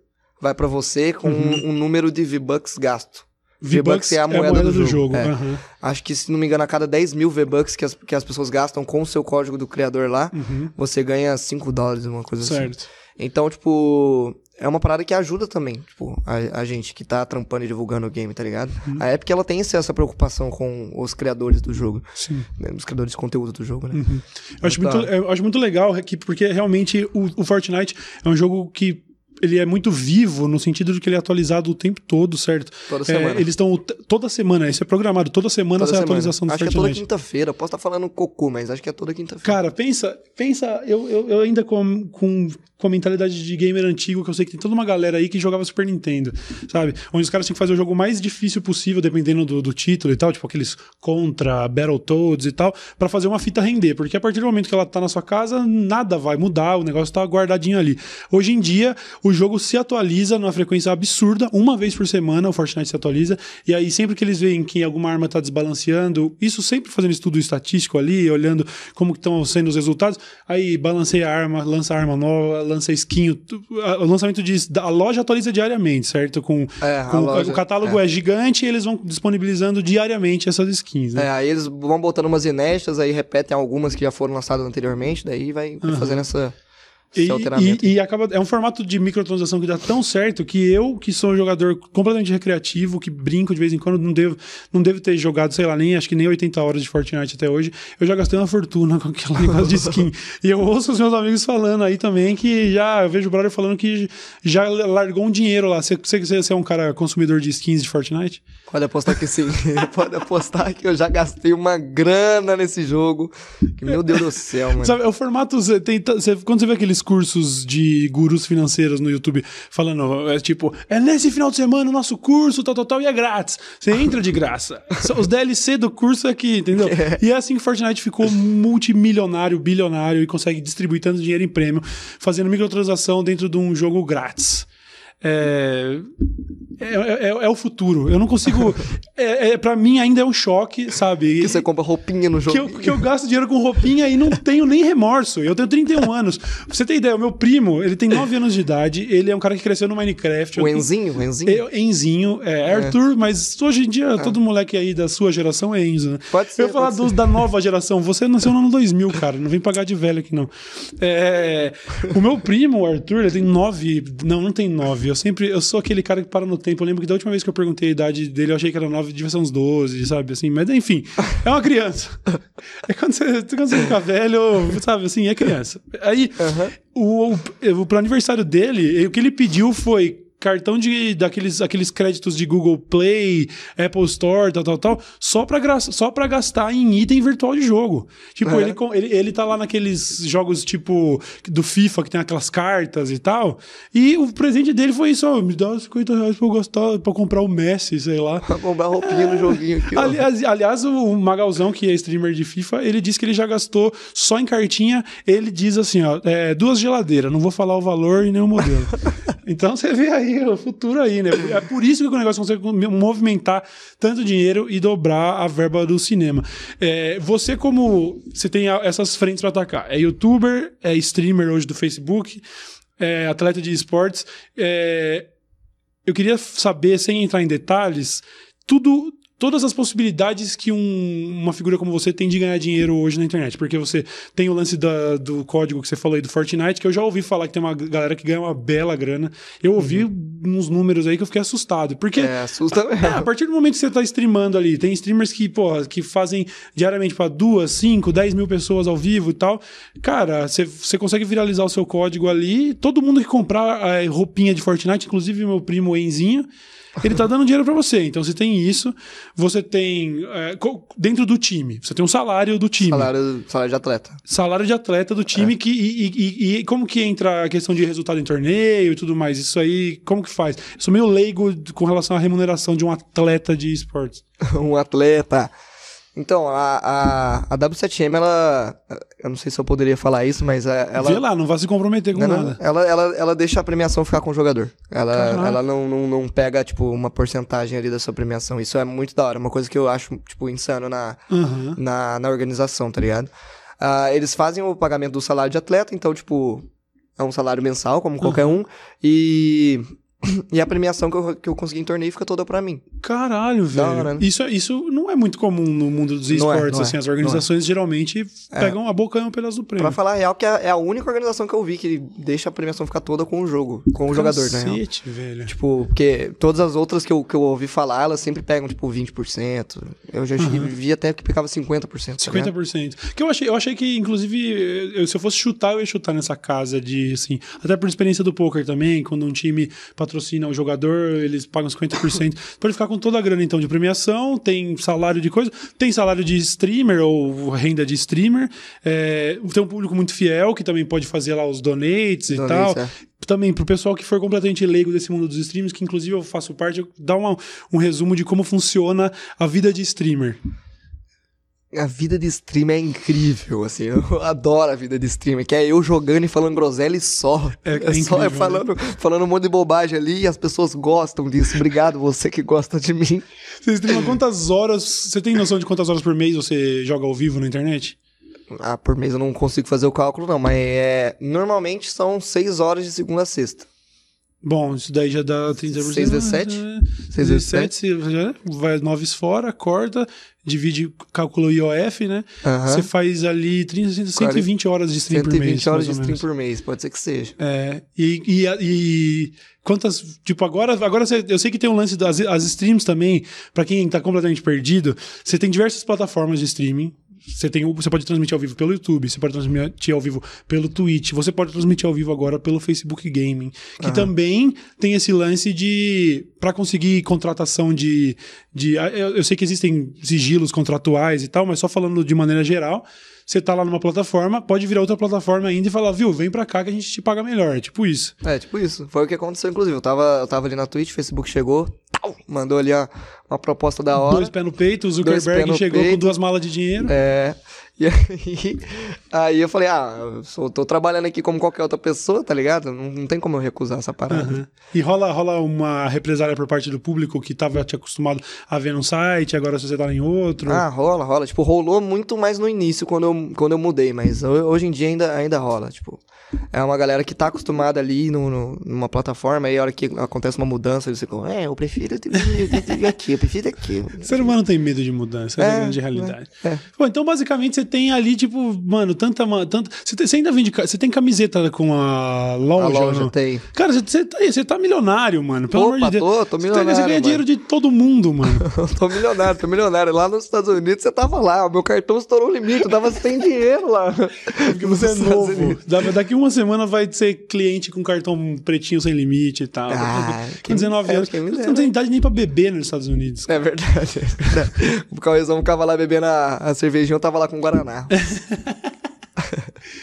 Speaker 2: vai para você com uhum. um, um, número de V-Bucks gasto.
Speaker 1: V-Bucks é a moeda, é a moeda do, do, jogo. jogo. É. Uhum.
Speaker 2: Acho que, se não me engano, a cada 10 mil V-Bucks que as, que as pessoas gastam com o seu código do criador lá, uhum. você ganha 5 dólares, uma coisa
Speaker 1: certo. assim.
Speaker 2: Certo. Então, tipo, é uma parada que ajuda também, tipo, a, a gente que tá trampando e divulgando o game, tá ligado? Uhum. A Epic, ela tem essa preocupação com os criadores do jogo.
Speaker 1: Sim.
Speaker 2: Né? Os criadores de conteúdo do jogo, né?
Speaker 1: Uhum. Eu, acho muito, eu acho muito legal que, porque realmente o, o Fortnite é um jogo que ele é muito vivo no sentido de que ele é atualizado o tempo todo, certo?
Speaker 2: Toda semana.
Speaker 1: É, eles estão toda semana, isso é programado, toda semana toda essa semana. atualização do
Speaker 2: Acho
Speaker 1: Fortnite.
Speaker 2: que é toda quinta-feira, posso estar falando cocô, mas acho que é toda quinta-feira.
Speaker 1: Cara, pensa, pensa, eu, eu, eu ainda com, com com a mentalidade de gamer antigo, que eu sei que tem toda uma galera aí que jogava Super Nintendo, sabe? Onde os caras tinham que fazer o jogo mais difícil possível, dependendo do, do título e tal, tipo aqueles contra Battletoads e tal, para fazer uma fita render, porque a partir do momento que ela tá na sua casa, nada vai mudar, o negócio tá guardadinho ali. Hoje em dia, o jogo se atualiza numa frequência absurda, uma vez por semana o Fortnite se atualiza, e aí sempre que eles veem que alguma arma tá desbalanceando, isso sempre fazendo estudo estatístico ali, olhando como estão sendo os resultados, aí balanceia a arma, lança arma nova, lança skin. O lançamento de. A loja atualiza diariamente, certo? Com,
Speaker 2: É,
Speaker 1: com
Speaker 2: loja-
Speaker 1: o catálogo
Speaker 2: é.
Speaker 1: é. gigante e eles vão disponibilizando diariamente essas skins, né?
Speaker 2: É, aí eles vão botando umas inéditas, aí repetem algumas que já foram lançadas anteriormente, daí vai vai fazendo essa,
Speaker 1: E, e- e acaba, é um formato de microtransação que dá tão certo que eu, que sou um jogador completamente recreativo, que brinco de vez em quando, não devo, não devo ter jogado, sei lá, nem acho que nem 80 horas de Fortnite até hoje. Eu já gastei uma fortuna com aquele *laughs* negócio de skin. e eu ouço os meus amigos falando aí também que já, eu vejo o brother falando que já largou um dinheiro lá. Você, você, você é um cara consumidor de skins de Fortnite?
Speaker 2: Pode apostar que sim. *laughs* Pode apostar que eu já gastei uma grana nesse jogo. Que, meu Deus do céu, mano.
Speaker 1: Sabe, é o formato. Você tem, você- quando você vê aqueles cursos de gurus financeiros no YouTube falando, é tipo, é nesse final de semana o nosso curso, tal, tal, tal, e é grátis. Você entra de graça. *laughs* Os DLC do curso é aqui, entendeu? E é assim que Fortnite ficou multimilionário, bilionário e consegue distribuir tanto dinheiro em prêmio, fazendo microtransação dentro de um jogo grátis. É, é, é- é o futuro. Eu não consigo. *laughs* É, é, para mim ainda é um choque, sabe?
Speaker 2: Que você compra roupinha no jogo.
Speaker 1: que eu, que eu gasto dinheiro com roupinha e não tenho nem remorso. Eu tenho 31 *laughs* anos. Pra você ter ideia, o meu primo, ele tem 9 anos de idade, ele é um cara que cresceu no Minecraft.
Speaker 2: O Enzinho, o Enzinho.
Speaker 1: eu, Enzinho, é, Arthur, mas hoje em dia todo moleque aí da sua geração é Enzo, né?
Speaker 2: Pode ser,
Speaker 1: Eu ia falar dos da nova geração. Você nasceu no ano 2000, cara. Não vem pagar de velho aqui, não. É, o meu primo, o Arthur, ele tem 9. Não, não tem 9. Eu sempre. Eu sou aquele cara que para no tempo. Eu lembro que da última vez que eu perguntei a idade dele, eu achei que era 9, devia ser uns 12, sabe? Assim, mas enfim, *laughs* é uma criança. É quando você, quando você fica velho, sabe? Assim, é criança. Aí, o, o, pro aniversário dele, o que ele pediu foi cartão de daqueles aqueles créditos de Google Play, Apple Store, tal, tal, tal, só pra, gra- só pra gastar em item virtual de jogo. Tipo,
Speaker 2: É.
Speaker 1: ele, ele, ele tá lá naqueles jogos tipo do FIFA que tem aquelas cartas e tal. E o presente dele foi isso: ó, me dá 50 reais pra eu gastar, pra comprar o Messi, sei lá.
Speaker 2: Pra comprar roupinha no joguinho aqui, ó.
Speaker 1: Aliás, aliás, o Magalzão, que é streamer de FIFA, ele disse que ele já gastou só em cartinha. Ele diz assim: ó, é, duas geladeiras, não vou falar o valor e nem o modelo. *laughs* então você vê aí o futuro aí, né? É por isso que o negócio consegue movimentar tanto dinheiro e dobrar a verba do cinema. É, você, como você tem essas frentes para atacar, é youtuber, é streamer hoje do Facebook, é atleta de esportes. é, eu queria saber, sem entrar em detalhes, tudo, todas as possibilidades que um- uma figura como você tem de ganhar dinheiro hoje na internet. Porque você tem o lance da- do código que você falou aí do Fortnite, que eu já ouvi falar que tem uma galera que ganha uma bela grana. Eu ouvi uns números aí que eu fiquei assustado. Porque.
Speaker 2: É, assusta *laughs*
Speaker 1: É, a
Speaker 2: mesmo.
Speaker 1: partir do momento que você tá streamando ali, tem streamers que, porra, que fazem diariamente pra duas, cinco, dez mil pessoas ao vivo e tal. Cara, você- consegue viralizar o seu código ali. Todo mundo que comprar é, roupinha de Fortnite, inclusive meu primo Enzinho, ele tá dando dinheiro pra você. Então você tem isso. Você tem. é, dentro do time, você tem um salário do time.
Speaker 2: Salário, salário de atleta.
Speaker 1: Salário de atleta do time que, e, e- e- e como que entra a questão de resultado em torneio e tudo mais? Isso aí, como que faz? Eu sou meio leigo com relação à remuneração de um atleta de esportes. *laughs*
Speaker 2: um atleta. Então, a, a, a W7M, ela. Eu não sei se eu poderia falar isso, mas é- ela.
Speaker 1: Vê lá, não vai se comprometer com
Speaker 2: Não, não,
Speaker 1: nada.
Speaker 2: ela, ela, ela deixa a premiação ficar com o jogador. Ela, ela não, não, não pega, tipo, uma porcentagem ali da sua premiação. Isso é muito da hora. Uma coisa que eu acho, tipo, insano na,
Speaker 1: Aham.
Speaker 2: na, na organização, tá ligado? Ah, eles fazem o pagamento do salário de atleta, então, tipo, é um salário mensal, como qualquer um. E, *coughs* e a premiação que eu, que eu consegui em torneio fica toda pra mim.
Speaker 1: Caralho, velho.
Speaker 2: hora, né?
Speaker 1: isso, é- isso não é muito comum no mundo dos
Speaker 2: é,
Speaker 1: esportes,
Speaker 2: é,
Speaker 1: assim. As
Speaker 2: é.
Speaker 1: organizações geralmente pegam a boca um pedaço do prêmio.
Speaker 2: Pra falar a real, que é, é a única organização que eu vi que deixa a premiação ficar toda com o jogo, com o jogador, né?
Speaker 1: Cacete, velho.
Speaker 2: Tipo, porque todas as outras que eu, que eu ouvi falar, elas sempre pegam, tipo, 20%. Eu já vi até que pegava 50%. tá ligado?
Speaker 1: 50%. Que eu achei, eu achei que, inclusive, eu- se eu fosse chutar, eu ia chutar nessa casa de, assim, até por experiência do poker também, quando um time patrocina o jogador, eles pagam 50%. pode ficar com toda a grana, então, de premiação, tem salário de coisa, tem salário de streamer ou renda de streamer, é, tem um público muito fiel que também pode fazer lá os donates e tal.
Speaker 2: é.
Speaker 1: Também, pro pessoal que for completamente leigo desse mundo dos streams, que inclusive eu faço parte, uma- um resumo de como funciona a vida de streamer.
Speaker 2: A vida de streamer é incrível, assim. Eu adoro a vida de streamer, que é eu jogando e falando groselha e só.
Speaker 1: É- *laughs* é
Speaker 2: É, só
Speaker 1: incrível,
Speaker 2: é falando, falando um monte de bobagem ali e as pessoas gostam disso. Obrigado, você que gosta de mim.
Speaker 1: Você streama quantas horas? Você tem noção de quantas horas por mês você joga ao vivo na internet?
Speaker 2: Ah, por mês eu não consigo fazer o cálculo, não, mas é. Normalmente são seis horas de segunda a sexta.
Speaker 1: Bom, isso daí já dá 30%.
Speaker 2: Seis vezes sete?
Speaker 1: É,
Speaker 2: Seis
Speaker 1: Seis vezes
Speaker 2: vezes
Speaker 1: 7, você já vai nove fora, corta, divide, calcula o IOF, né?
Speaker 2: Aham.
Speaker 1: Você faz ali 30, 120 horas de stream por
Speaker 2: 120
Speaker 1: mês.
Speaker 2: horas de stream por mês, pode ser que seja.
Speaker 1: É, e, e, e quantas. Tipo, agora, agora você- eu sei que tem um lance das as streams também, pra quem tá completamente perdido, você tem diversas plataformas de streaming. Você, tem, você pode transmitir ao vivo pelo YouTube, você pode transmitir ao vivo pelo Twitch, você pode transmitir ao vivo agora pelo Facebook Gaming, que também tem esse lance de para conseguir contratação de, de eu, eu sei que existem sigilos contratuais e tal, mas só falando de maneira geral, você tá lá numa plataforma, pode virar outra plataforma ainda e falar, viu, vem pra cá que a gente te paga melhor. É tipo isso.
Speaker 2: É, tipo isso. Foi o que aconteceu, inclusive. Eu tava, eu tava ali na Twitch, o Facebook chegou, mandou ali a- uma proposta da hora.
Speaker 1: Dois pés no peito, o Zuckerberg chegou com
Speaker 2: peito.
Speaker 1: duas malas de dinheiro.
Speaker 2: É. E aí, aí eu falei, ah, eu sou- tô trabalhando aqui como qualquer outra pessoa, tá ligado? Não, não tem como eu recusar essa parada.
Speaker 1: Aham. E rola, rola uma represália por parte do público que tava te acostumado a ver num site, agora você tá em outro.
Speaker 2: Ah, rola, rola. Tipo, rolou muito mais no início quando eu, quando eu mudei, mas ho- hoje em dia ainda, ainda rola. Tipo, é uma galera que tá acostumada ali no, no- numa plataforma, aí a hora que acontece uma mudança, eles ficam, é, eu prefiro aqui, eu prefiro aqui.
Speaker 1: O *laughs* ser humano tem medo de mudança, é, a
Speaker 2: É,
Speaker 1: grande realidade.
Speaker 2: é.
Speaker 1: Pô, então, basicamente, você tem ali, tipo, mano, tanta. tanta você, tem- você ainda vende. Você tem camiseta com a loja?
Speaker 2: A loja
Speaker 1: não?
Speaker 2: tem.
Speaker 1: Cara, você, você, tá, você tá milionário, mano. Pelo
Speaker 2: Opa,
Speaker 1: amor de Deus.
Speaker 2: tô- tô
Speaker 1: Você
Speaker 2: milionário,
Speaker 1: Você ganha
Speaker 2: mano.
Speaker 1: dinheiro de todo mundo, mano. *laughs*
Speaker 2: Tô milionário, tô milionário. Lá nos Estados Unidos você tava lá, o meu cartão estourou o limite, eu tava sem dinheiro lá.
Speaker 1: Porque você é novo. Da- Daqui uma semana vai ser cliente com cartão pretinho sem limite e tal.
Speaker 2: Ah,
Speaker 1: com
Speaker 2: quem
Speaker 1: 19
Speaker 2: me dera,
Speaker 1: anos. Você não tem idade nem pra beber nos Estados Unidos.
Speaker 2: É verdade, é verdade. *laughs* O Cauêzão ficava lá bebendo a, a cervejinha, eu tava lá com Guaraná. *laughs*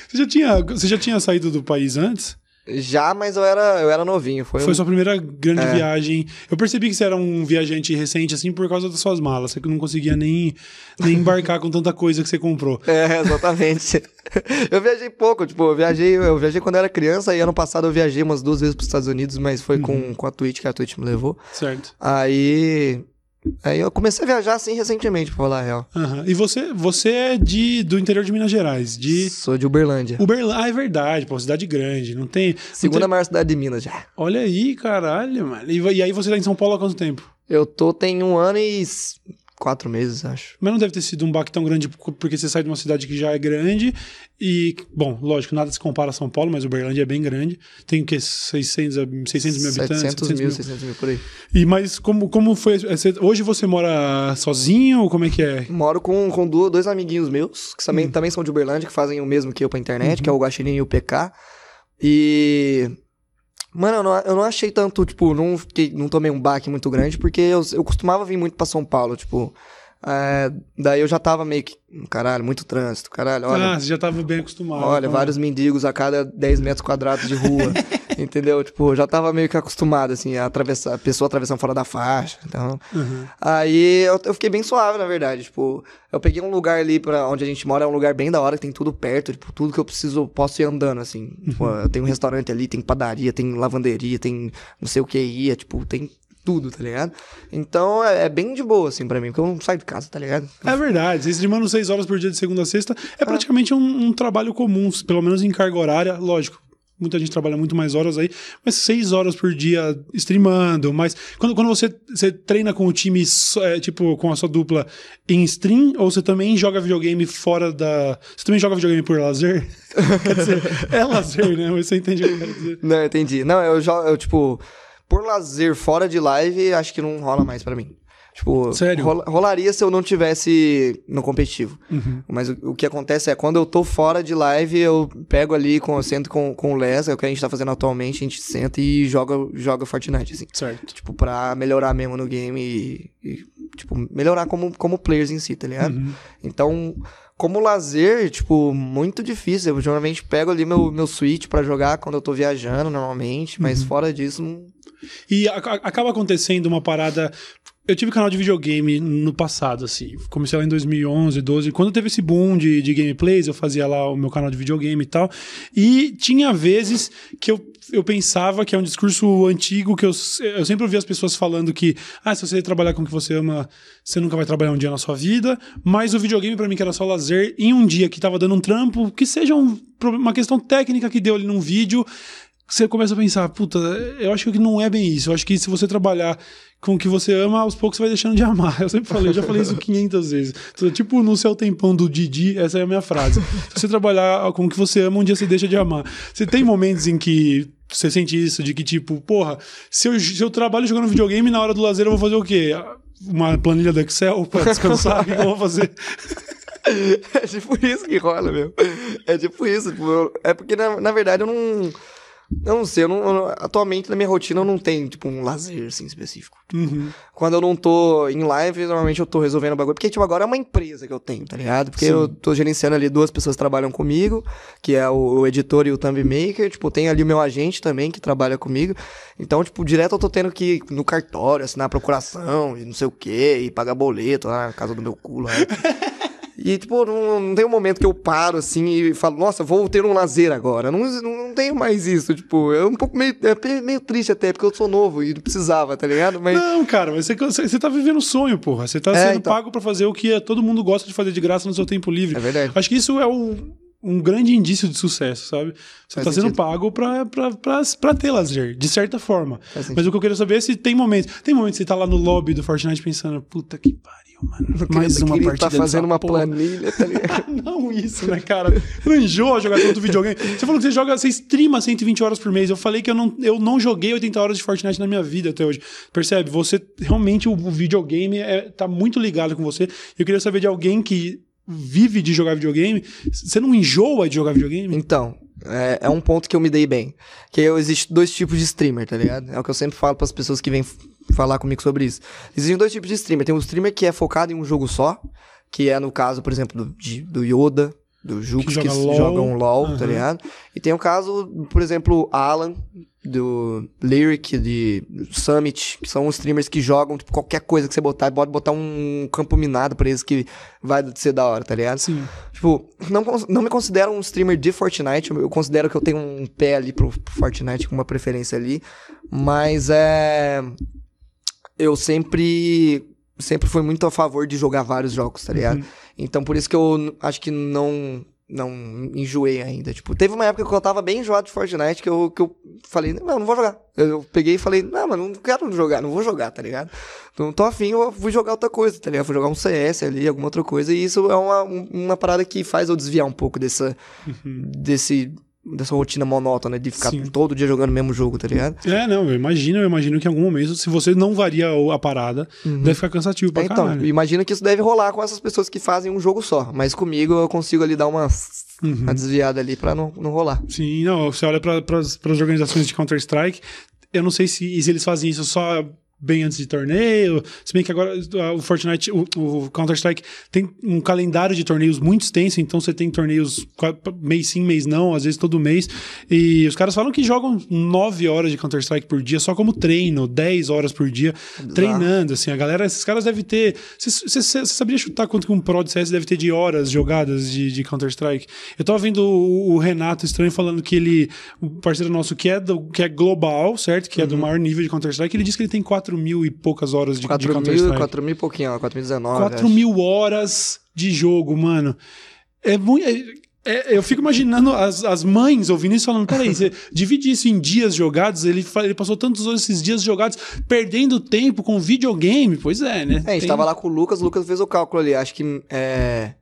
Speaker 1: Você já tinha, você já tinha saído do país antes?
Speaker 2: Já, mas eu era, eu era novinho. Foi,
Speaker 1: Foi
Speaker 2: um-
Speaker 1: sua primeira grande
Speaker 2: É.
Speaker 1: viagem. Eu percebi que você era um viajante recente, assim, por causa das suas malas. Você que não conseguia nem, nem *laughs* embarcar com tanta coisa que você comprou.
Speaker 2: É, exatamente. *laughs* eu viajei pouco, tipo, eu viajei, eu viajei quando eu era criança e ano passado eu viajei umas duas vezes pros Estados Unidos, mas foi
Speaker 1: Uhum.
Speaker 2: com, com a Twitch, que a Twitch me levou.
Speaker 1: Certo.
Speaker 2: Aí. Aí eu comecei a viajar assim recentemente, pra falar a real.
Speaker 1: Aham. E você, você é de, do interior de Minas Gerais, de
Speaker 2: Sou de Uberlândia.
Speaker 1: Uberlândia. Ah, é verdade, pô, cidade grande. Não tem. não
Speaker 2: Segunda
Speaker 1: tem-
Speaker 2: maior cidade de Minas já.
Speaker 1: Olha aí, caralho, mano. E, e aí você tá em São Paulo há quanto tempo?
Speaker 2: Eu tô tem um ano e quatro meses, acho.
Speaker 1: Mas não deve ter sido um baque tão grande porque você sai de uma cidade que já é grande e, bom, lógico, nada se compara a São Paulo, mas Uberlândia é bem grande. Tem o quê? 600, a- 600 mil habitantes?
Speaker 2: 700
Speaker 1: 700
Speaker 2: mil, 600 mil por aí.
Speaker 1: E, mas como, como foi? hoje você mora sozinho ou como é que é?
Speaker 2: Moro com, com dois amiguinhos meus, que
Speaker 1: Hum.
Speaker 2: também, também são de Uberlândia, que fazem o mesmo que eu pra internet,
Speaker 1: Uhum.
Speaker 2: que é o Guaxinim e o PK. E. Mano, eu não, eu não achei tanto, tipo, não, fiquei, não tomei um baque muito grande, porque eu, eu costumava vir muito pra São Paulo, tipo. é, daí eu já tava meio que. Caralho, muito trânsito, caralho, olha.
Speaker 1: ah, você já estava bem acostumado.
Speaker 2: Olha,
Speaker 1: com-
Speaker 2: vários mendigos a cada 10 metros quadrados de rua. *laughs* entendeu? Tipo, já tava meio que acostumado, assim, a atravessar, a pessoa atravessando fora da faixa. Então.
Speaker 1: Uhum.
Speaker 2: Aí eu, eu fiquei bem suave, na verdade. Tipo, eu peguei um lugar ali pra onde a gente mora, é um lugar bem da hora, que tem tudo perto, tipo, tudo que eu preciso, posso ir andando, assim. Tipo, eu tenho um restaurante ali, tem padaria, tem lavanderia, tem não sei o que ia, tipo, tem tudo, tá ligado? Então é, é bem de boa, assim, pra mim, porque eu não saio de casa, tá ligado?
Speaker 1: É verdade, vocês streamando 6 horas por dia de segunda a sexta é praticamente um, um trabalho comum, pelo menos em carga horária, lógico. Muita gente trabalha muito mais horas aí, mas 6 horas por dia streamando. Mas quando, quando você, você treina com o time, é, tipo, com a sua dupla em stream, ou você também joga videogame fora da. Você também joga videogame por lazer? *laughs* Quer dizer, é lazer, né? Mas você entende o que eu quero dizer.
Speaker 2: Não, entendi. Não, eu jogo, eu, tipo, por lazer fora de live, acho que não rola mais pra mim. Tipo,
Speaker 1: Sério?
Speaker 2: rola- rolaria se eu não tivesse no competitivo.
Speaker 1: Uhum.
Speaker 2: Mas o, o que acontece é, quando eu tô fora de live, eu pego ali, com, eu sento com, com o Les, é o que a gente tá fazendo atualmente, a gente senta e joga, joga Fortnite, assim.
Speaker 1: Certo.
Speaker 2: Tipo, pra melhorar mesmo no game e, e, tipo, melhorar como, como players em si, tá ligado?
Speaker 1: Uhum.
Speaker 2: Então, como lazer, tipo, muito difícil. Eu geralmente pego ali meu, meu Switch pra jogar quando eu tô viajando, normalmente, mas
Speaker 1: Uhum.
Speaker 2: fora disso, não...
Speaker 1: E a- a- acaba acontecendo uma parada. Eu tive canal de videogame no passado, assim. Comecei lá em 2011, 12. Quando teve esse boom de, de gameplays, eu fazia lá o meu canal de videogame e tal. E tinha vezes que eu, eu pensava que é um discurso antigo, que eu, eu sempre ouvia as pessoas falando que, ah, se você trabalhar com o que você ama, você nunca vai trabalhar um dia na sua vida. Mas o videogame, pra mim, que era só lazer, em um dia que tava dando um trampo, que seja um uma questão técnica que deu ali num vídeo, você começa a pensar, puta, eu acho que não é bem isso. Eu acho que se você trabalhar com o que você ama, aos poucos você vai deixando de amar. *laughs* Eu sempre falei, eu já falei isso 500 vezes. Então, Tipo, no seu tempão do Didi, essa é a minha frase. Se você trabalhar com o que você ama, um dia você deixa de amar. Você tem momentos em que você sente isso, de que tipo, porra, se eu, se eu trabalho jogando videogame, na hora do lazer eu vou fazer o quê? Uma planilha do Excel pra descansar? o que eu vou fazer? *laughs*
Speaker 2: É tipo isso que rola, meu. É tipo isso. tipo, eu- é porque, na, na verdade, eu não... Eu não sei, eu não, eu atualmente na minha rotina eu não tenho, tipo, um lazer, assim, específico.
Speaker 1: Uhum.
Speaker 2: Quando eu não tô em live, normalmente eu tô resolvendo o bagulho. Porque, tipo, agora é uma empresa que eu tenho, tá ligado? Porque
Speaker 1: Sim.
Speaker 2: eu tô gerenciando ali duas pessoas que trabalham comigo, que é o, o editor e o thumb maker. Tipo, tem ali o meu agente também que trabalha comigo. Então, tipo, direto eu tô tendo que ir no cartório, assinar procuração e não sei o quê, e pagar boleto lá na casa do meu culo. *laughs* E, tipo, não, não tem um momento que eu paro assim e falo, nossa, vou ter um lazer agora. Não, não, não tenho mais isso. Tipo, é um pouco meio, é meio triste até, porque eu sou novo e não precisava, tá ligado? Mas.
Speaker 1: Não, cara, mas você, você, tá vivendo um sonho, porra. Você tá
Speaker 2: É,
Speaker 1: sendo
Speaker 2: então.
Speaker 1: pago pra fazer o que todo mundo gosta de fazer de graça no seu tempo livre.
Speaker 2: É verdade.
Speaker 1: Acho que isso é o- um grande indício de sucesso, sabe? Você
Speaker 2: Faz
Speaker 1: tá sendo
Speaker 2: sentido.
Speaker 1: pago pra, pra, pra, pra ter lazer, de certa forma. Mas o que eu queria saber é se tem momentos. Tem momentos que você tá lá no lobby do Fortnite pensando, puta que pariu, mano. Mais uma partida
Speaker 2: tá fazendo uma
Speaker 1: porra.
Speaker 2: planilha, tá ligado? *laughs*
Speaker 1: Não isso, né, cara? Enjoa jogar tanto videogame. Você falou que você joga, você streama 120 horas por mês. Eu falei que eu não, eu não joguei 80 horas de Fortnite na minha vida até hoje. Percebe? Você realmente o, videogame é, tá muito ligado com você. Eu queria saber de alguém que vive de jogar videogame. Você não enjoa de jogar videogame?
Speaker 2: Então, é, é um ponto que eu me dei bem. Que eu, existe dois tipos de streamer, tá ligado? É o que eu sempre falo pras pessoas que vêm falar comigo sobre isso. Existem dois tipos de streamer. Tem um streamer que é focado em um jogo só, que é no caso, por exemplo, do, de- do Yoda, do Jux, que,
Speaker 1: joga LOL.
Speaker 2: joga um LoL, tá
Speaker 1: Aham.
Speaker 2: ligado? E tem o caso, por exemplo, Alan, do Lyric, de Summit, que são streamers que jogam tipo, qualquer coisa que você botar, pode botar um campo minado pra eles que vai ser da hora, tá ligado?
Speaker 1: Sim.
Speaker 2: Tipo, não, não me considero um streamer de Fortnite. Eu considero que eu tenho um pé ali pro, pro Fortnite, com uma preferência ali. Mas é. Eu sempre. Sempre fui muito a favor de jogar vários jogos, tá ligado?
Speaker 1: Uhum.
Speaker 2: Então por isso que eu acho que não. Não enjoei ainda. Tipo, teve uma época que eu tava bem enjoado de Fortnite que eu, que eu falei, não, não vou jogar. Eu, eu peguei e falei, não, mas não quero jogar, não vou jogar, tá ligado? Não tô afim, eu fui jogar outra coisa, tá ligado? Fui jogar um CS ali, alguma outra coisa, e isso é uma, um- uma parada que faz eu desviar um pouco dessa, desse, dessa rotina monótona de ficar
Speaker 1: Sim.
Speaker 2: todo dia jogando o mesmo jogo, tá ligado?
Speaker 1: É, não, eu imagino, eu imagino que em algum momento, se você não varia a parada, deve ficar cansativo pra
Speaker 2: É, então,
Speaker 1: caralho.
Speaker 2: imagina que isso deve rolar com essas pessoas que fazem um jogo só, mas comigo eu consigo ali dar uma,
Speaker 1: Uhum.
Speaker 2: uma desviada ali pra não, não rolar.
Speaker 1: Sim, não, você olha para as organizações de Counter-Strike, eu não sei se, se eles fazem isso só bem antes de torneio, se bem que agora ah, o Fortnite, o, o Counter-Strike tem um calendário de torneios muito extenso, então você tem torneios mês sim, mês não, às vezes todo mês, e os caras falam que jogam 9 horas de Counter-Strike por dia só como treino, 10 horas por dia treinando, assim, a galera, esses caras devem ter, você sabia chutar quanto que um pro de CS deve ter de horas jogadas de, de Counter-Strike? Eu tava vendo o, o Renato Estranho falando que ele, o parceiro nosso que é, do, que é global, certo? Que é
Speaker 2: Uhum.
Speaker 1: do maior nível de Counter-Strike, ele disse que ele tem 4 mil e poucas horas de, de
Speaker 2: 4 mil,
Speaker 1: Counter-Strike.
Speaker 2: 4 mil e pouquinho, ó, 4.019.
Speaker 1: 4
Speaker 2: acho.
Speaker 1: mil horas de jogo, mano. É muito. é- é- eu fico imaginando as, as mães ouvindo isso falando: peraí, você *laughs* divide isso em dias jogados, ele, ele passou tantos esses dias jogados perdendo tempo com videogame. Pois é, né?
Speaker 2: É, a gente
Speaker 1: Tem-
Speaker 2: tava lá com o Lucas, o Lucas fez o cálculo ali, acho que é.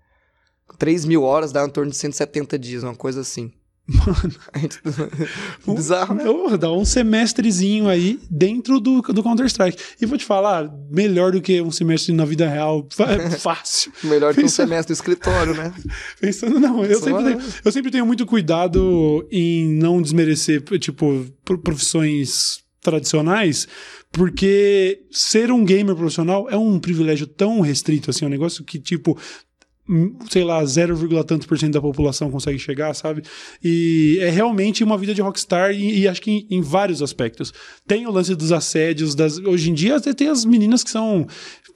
Speaker 2: 3 mil horas dá em torno de 170 dias, uma coisa assim.
Speaker 1: Mano, um, *laughs*
Speaker 2: Bizarro, né?
Speaker 1: dá um semestrezinho aí dentro do, do Counter-Strike. E vou te falar, melhor do que um semestre na vida real, *laughs* é fácil. *laughs*
Speaker 2: Melhor que um semestre do escritório, né?
Speaker 1: Pensando, não, eu
Speaker 2: Só
Speaker 1: sempre,
Speaker 2: é.
Speaker 1: tenho, eu sempre tenho muito cuidado em não desmerecer, tipo, pro- profissões tradicionais, porque ser um gamer profissional é um privilégio tão restrito, assim, é um negócio que, tipo, sei lá, 0, tanto por cento da população consegue chegar, sabe? E é realmente uma vida de rockstar e, e acho que em, em vários aspectos. Tem o lance dos assédios, das, hoje em dia até tem as meninas que são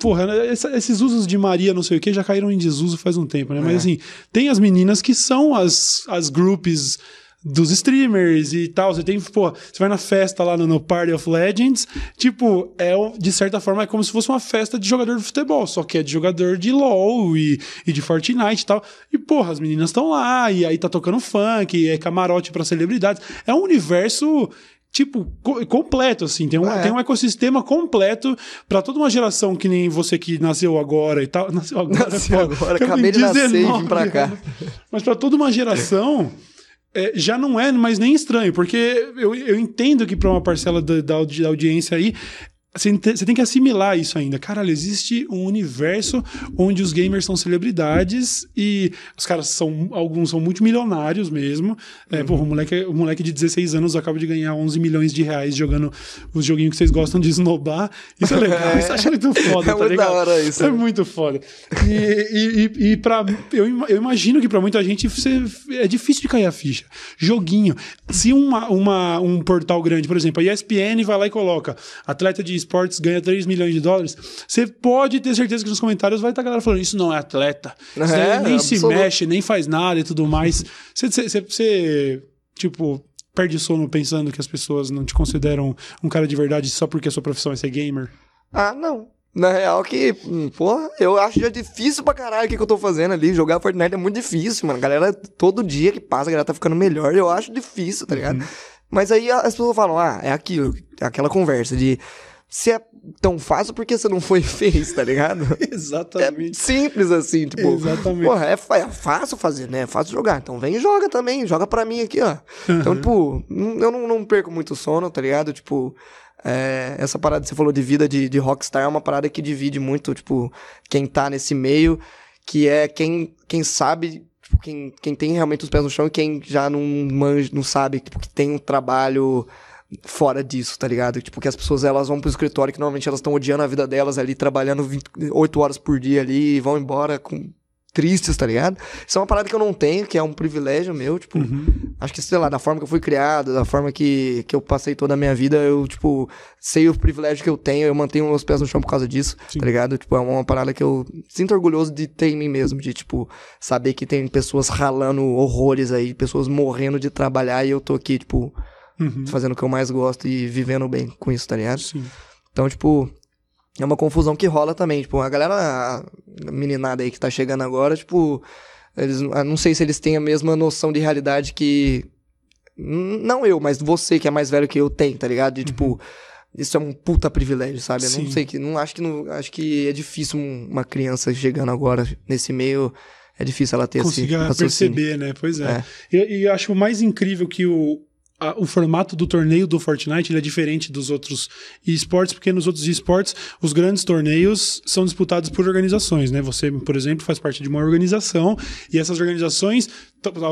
Speaker 1: Porra, essa- esses usos de Maria, não sei o que, já caíram em desuso faz um tempo, né? Mas
Speaker 2: É.
Speaker 1: assim, tem as meninas que são as, as groups dos streamers e tal. Você tem, pô, você vai na festa lá no, no Party of Legends, tipo, é de certa forma é como se fosse uma festa de jogador de futebol, só que é de jogador de LoL e, e de Fortnite e tal. E, porra, as meninas estão lá, e aí tá tocando funk, e é camarote pra celebridades. É um universo. Tipo, co- completo, assim. Tem um,
Speaker 2: É.
Speaker 1: tem um ecossistema completo pra toda uma geração que nem você que nasceu agora e tal. *laughs* Nasceu agora.
Speaker 2: Nasceu agora, acabei de nascer e vim
Speaker 1: 19
Speaker 2: pra cá.
Speaker 1: Mas pra toda uma geração. É, já não é mais nem estranho, porque eu, eu entendo que pra uma parcela da, da da audiência aí, você te- você tem que assimilar isso ainda. Caralho, existe um universo onde os gamers são celebridades e os caras são. Alguns são multimilionários mesmo. É, porra, o moleque, o moleque de 16 anos acaba de ganhar 11 milhões de reais jogando os joguinhos que vocês gostam de esnobar. Isso é legal, isso eu acho muito *laughs* foda,
Speaker 2: É
Speaker 1: tá
Speaker 2: muito
Speaker 1: ligado?
Speaker 2: da hora isso,
Speaker 1: É muito foda. E, e, e, pra, eu, eu imagino que pra muita gente você- é difícil de cair a ficha. Joguinho. Se uma, uma, um portal grande, por exemplo, a ESPN vai lá e coloca atleta de esportes ganha 3 milhões de dólares, você pode ter certeza que nos comentários vai estar a galera falando isso não é atleta. Isso
Speaker 2: É,
Speaker 1: nem se
Speaker 2: absoluto.
Speaker 1: mexe, nem faz nada e tudo mais. Você, você, você- tipo... Perde sono pensando que as pessoas não te consideram um cara de verdade só porque a sua profissão é ser gamer?
Speaker 2: Ah, não. Na real que, hum, porra, eu acho já difícil pra caralho o que, que eu tô fazendo ali. Jogar Fortnite é muito difícil, mano. Galera, todo dia que passa, a galera tá ficando melhor. Eu acho difícil, tá ligado? Mas aí as pessoas falam, ah, é aquilo, é aquela conversa de se é tão fácil, por que você não foi e fez, tá ligado? *laughs* É
Speaker 1: Exatamente.
Speaker 2: simples assim, tipo.
Speaker 1: Exatamente.
Speaker 2: Porra, é, é fácil fazer, né? É fácil jogar. Então vem e joga também. Joga pra mim aqui, ó. Então, tipo, n- eu não, não perco muito sono, tá ligado? Tipo, é, essa parada que você falou de vida de, de rockstar é uma parada que divide muito, tipo, quem tá nesse meio, que é quem, quem sabe. tipo, Quem, quem tem realmente os pés no chão e quem já não manja, não sabe, tipo, que tem um trabalho fora disso, tá ligado? Tipo, que as pessoas elas vão pro escritório que normalmente elas estão odiando a vida delas ali, trabalhando 8 horas por dia ali e vão embora com tristes, tá ligado? Isso é uma parada que eu não tenho, que é um privilégio meu, tipo,
Speaker 1: Uhum.
Speaker 2: acho que, sei lá, da forma que eu fui criado, da forma que, que eu passei toda a minha vida, eu, tipo, sei o privilégio que eu tenho, eu mantenho meus pés no chão por causa disso,
Speaker 1: Sim.
Speaker 2: tá ligado? Tipo, é uma parada que eu sinto orgulhoso de ter em mim mesmo, de, tipo, saber que tem pessoas ralando horrores aí, pessoas morrendo de trabalhar e eu tô aqui, tipo,
Speaker 1: Uhum.
Speaker 2: fazendo o que eu mais gosto e vivendo bem com isso, tá ligado?
Speaker 1: Sim.
Speaker 2: Então, tipo, é uma confusão que rola também. Tipo, a galera, a meninada aí que tá chegando agora, tipo, eles, eu não sei se eles têm a mesma noção de realidade que. Não eu, mas você que é mais velho que eu tem, tá ligado? De tipo. Isso é um puta privilégio, sabe? Eu não sei que. Não, acho que não, acho que é difícil um- uma criança chegando agora nesse meio. É difícil ela ter esse
Speaker 1: Consiga
Speaker 2: raciocínio.
Speaker 1: perceber, né? Pois é.
Speaker 2: É.
Speaker 1: E, e eu acho mais incrível que o, a- o formato do torneio do Fortnite é diferente dos outros esportes, porque nos outros esportes os grandes torneios são disputados por organizações, né? Você, por exemplo, faz parte de uma organização e essas organizações,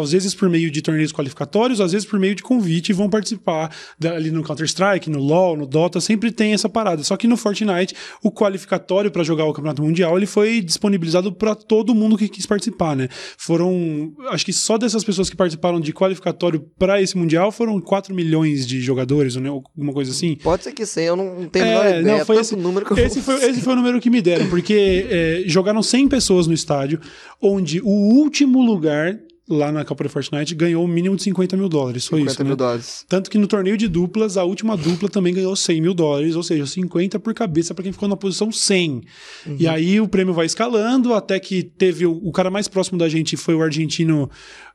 Speaker 1: às vezes por meio de torneios qualificatórios, às vezes por meio de convite, vão participar ali no Counter-Strike, no LoL, no Dota, sempre tem essa parada. Só que no Fortnite, o qualificatório para jogar o Campeonato Mundial, ele foi disponibilizado para todo mundo que quis participar, né? Foram, acho que só dessas pessoas que participaram de qualificatório para esse Mundial foram 4 milhões de jogadores, né? alguma coisa assim.
Speaker 2: Pode ser que sim, eu não tenho a
Speaker 1: É,
Speaker 2: ideia.
Speaker 1: não, foi esse-
Speaker 2: número que eu
Speaker 1: Esse foi, esse foi o número que me deram, porque é, jogaram 100 pessoas no estádio, onde o último lugar lá na Copa do Fortnite ganhou o mínimo de 50 mil dólares. Foi
Speaker 2: 50
Speaker 1: isso,
Speaker 2: mil
Speaker 1: né?
Speaker 2: dólares.
Speaker 1: Tanto que no torneio de duplas, a última dupla também ganhou 100 mil dólares, ou seja, 50 por cabeça para quem ficou na posição 100.
Speaker 2: Uhum.
Speaker 1: E aí o prêmio vai escalando, até que teve o, o cara mais próximo da gente foi o argentino,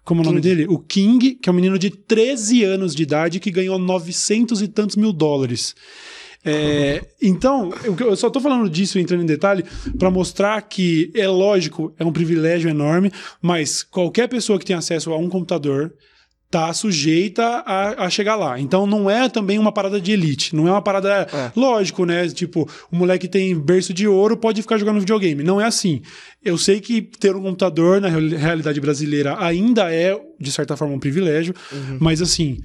Speaker 1: como é o nome dele? O King, que é um menino de 13 anos de idade que ganhou 900 e tantos mil dólares. É, então, eu, só tô falando disso entrando em detalhe para mostrar que é lógico, é um privilégio enorme, mas qualquer pessoa que tem acesso a um computador tá sujeita a, a, chegar lá. Então não é também uma parada de elite, não é uma parada é. lógico, né? Tipo, o moleque tem berço de ouro, pode ficar jogando videogame. Não é assim. Eu sei que ter um computador na realidade brasileira ainda é de certa forma um privilégio, uhum. mas assim,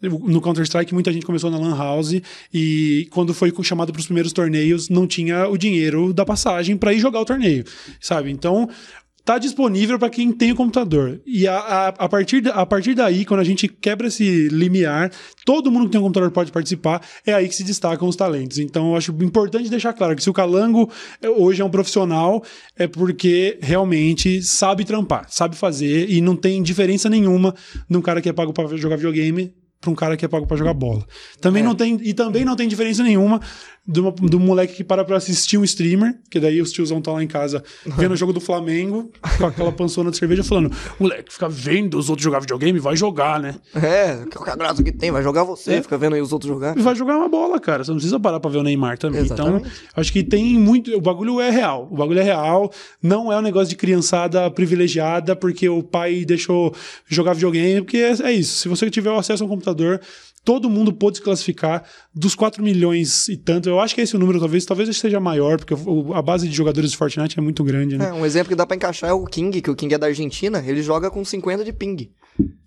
Speaker 1: no Counter-Strike, muita gente começou na Lan House e quando foi chamado para os primeiros torneios, não tinha o dinheiro da passagem para ir jogar o torneio, sabe? Então, tá disponível para quem tem o computador. E a, a, a, partir, a partir daí, quando a gente quebra esse limiar, todo mundo que tem um computador pode participar, é aí que se destacam os talentos. Então, eu acho importante deixar claro que se o Calango é, hoje é um profissional, é porque realmente sabe trampar, sabe fazer e não tem diferença nenhuma de um cara que é pago para jogar videogame para um cara que é pago para jogar bola. Também é. não tem e também não tem diferença nenhuma do, do moleque que para pra assistir um streamer, que daí os tiozão tá lá em casa vendo o jogo do Flamengo, com aquela pançona de cerveja, falando: moleque, fica vendo os outros jogar videogame, vai jogar, né?
Speaker 2: É, que é graça que tem, vai jogar você, é. fica vendo aí os outros jogar.
Speaker 1: Vai jogar uma bola, cara. Você não precisa parar pra ver o Neymar também. Então, Exatamente. Então, acho que tem muito. O bagulho é real. O bagulho é real. Não é um negócio de criançada privilegiada porque o pai deixou jogar videogame, porque é, é isso. Se você tiver acesso a um computador, todo mundo pôde se classificar dos 4 milhões e tanto. Eu acho que esse é o número, talvez, talvez seja maior, porque a base de jogadores de Fortnite é muito grande, né?
Speaker 2: É, um exemplo que dá para encaixar é o King, que o King é da Argentina, ele joga com 50 de ping.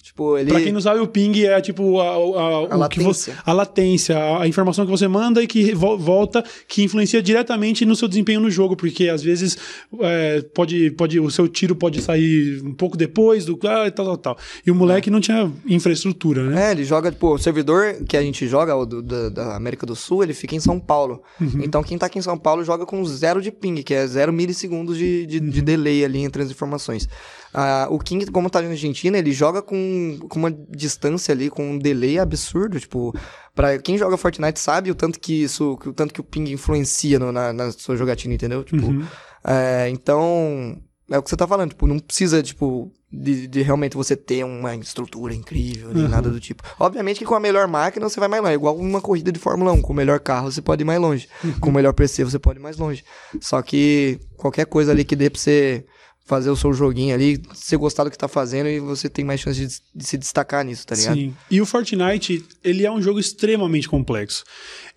Speaker 1: Tipo, ele... Pra quem não sabe, o ping é tipo a, a, a latência. Você, a latência, a informação que você manda e que volta, que influencia diretamente no seu desempenho no jogo, porque às vezes é, pode, pode, o seu tiro pode sair um pouco depois do. Ah, tal, tal, tal. E o moleque é. não tinha infraestrutura, né?
Speaker 2: É, ele joga, tipo, o servidor que a gente joga, o do, da, da, América do Sul, ele fica em São Paulo. Uhum. Então quem tá aqui em São Paulo joga com zero de ping, que é zero milissegundos de, de, uhum. de delay ali entre as informações. Uh, o King, como tá na Argentina, ele joga com, com uma distância ali, com um delay absurdo. Tipo, para quem joga Fortnite sabe o tanto que isso, o tanto que o ping influencia no, na, na, sua jogatina, entendeu? Tipo, uhum. é, então, é o que você tá falando, tipo, não precisa, tipo, de, de realmente você ter uma estrutura incrível, nem uhum. nada do tipo. Obviamente que com a melhor máquina você vai mais longe, igual uma corrida de Fórmula 1, com o melhor carro você pode ir mais longe, uhum. com o melhor PC você pode ir mais longe. Só que qualquer coisa ali que dê pra você fazer o seu joguinho ali, você gostar do que tá fazendo e você tem mais chance de, de, se destacar nisso, tá ligado? Sim.
Speaker 1: E o Fortnite, ele é um jogo extremamente complexo.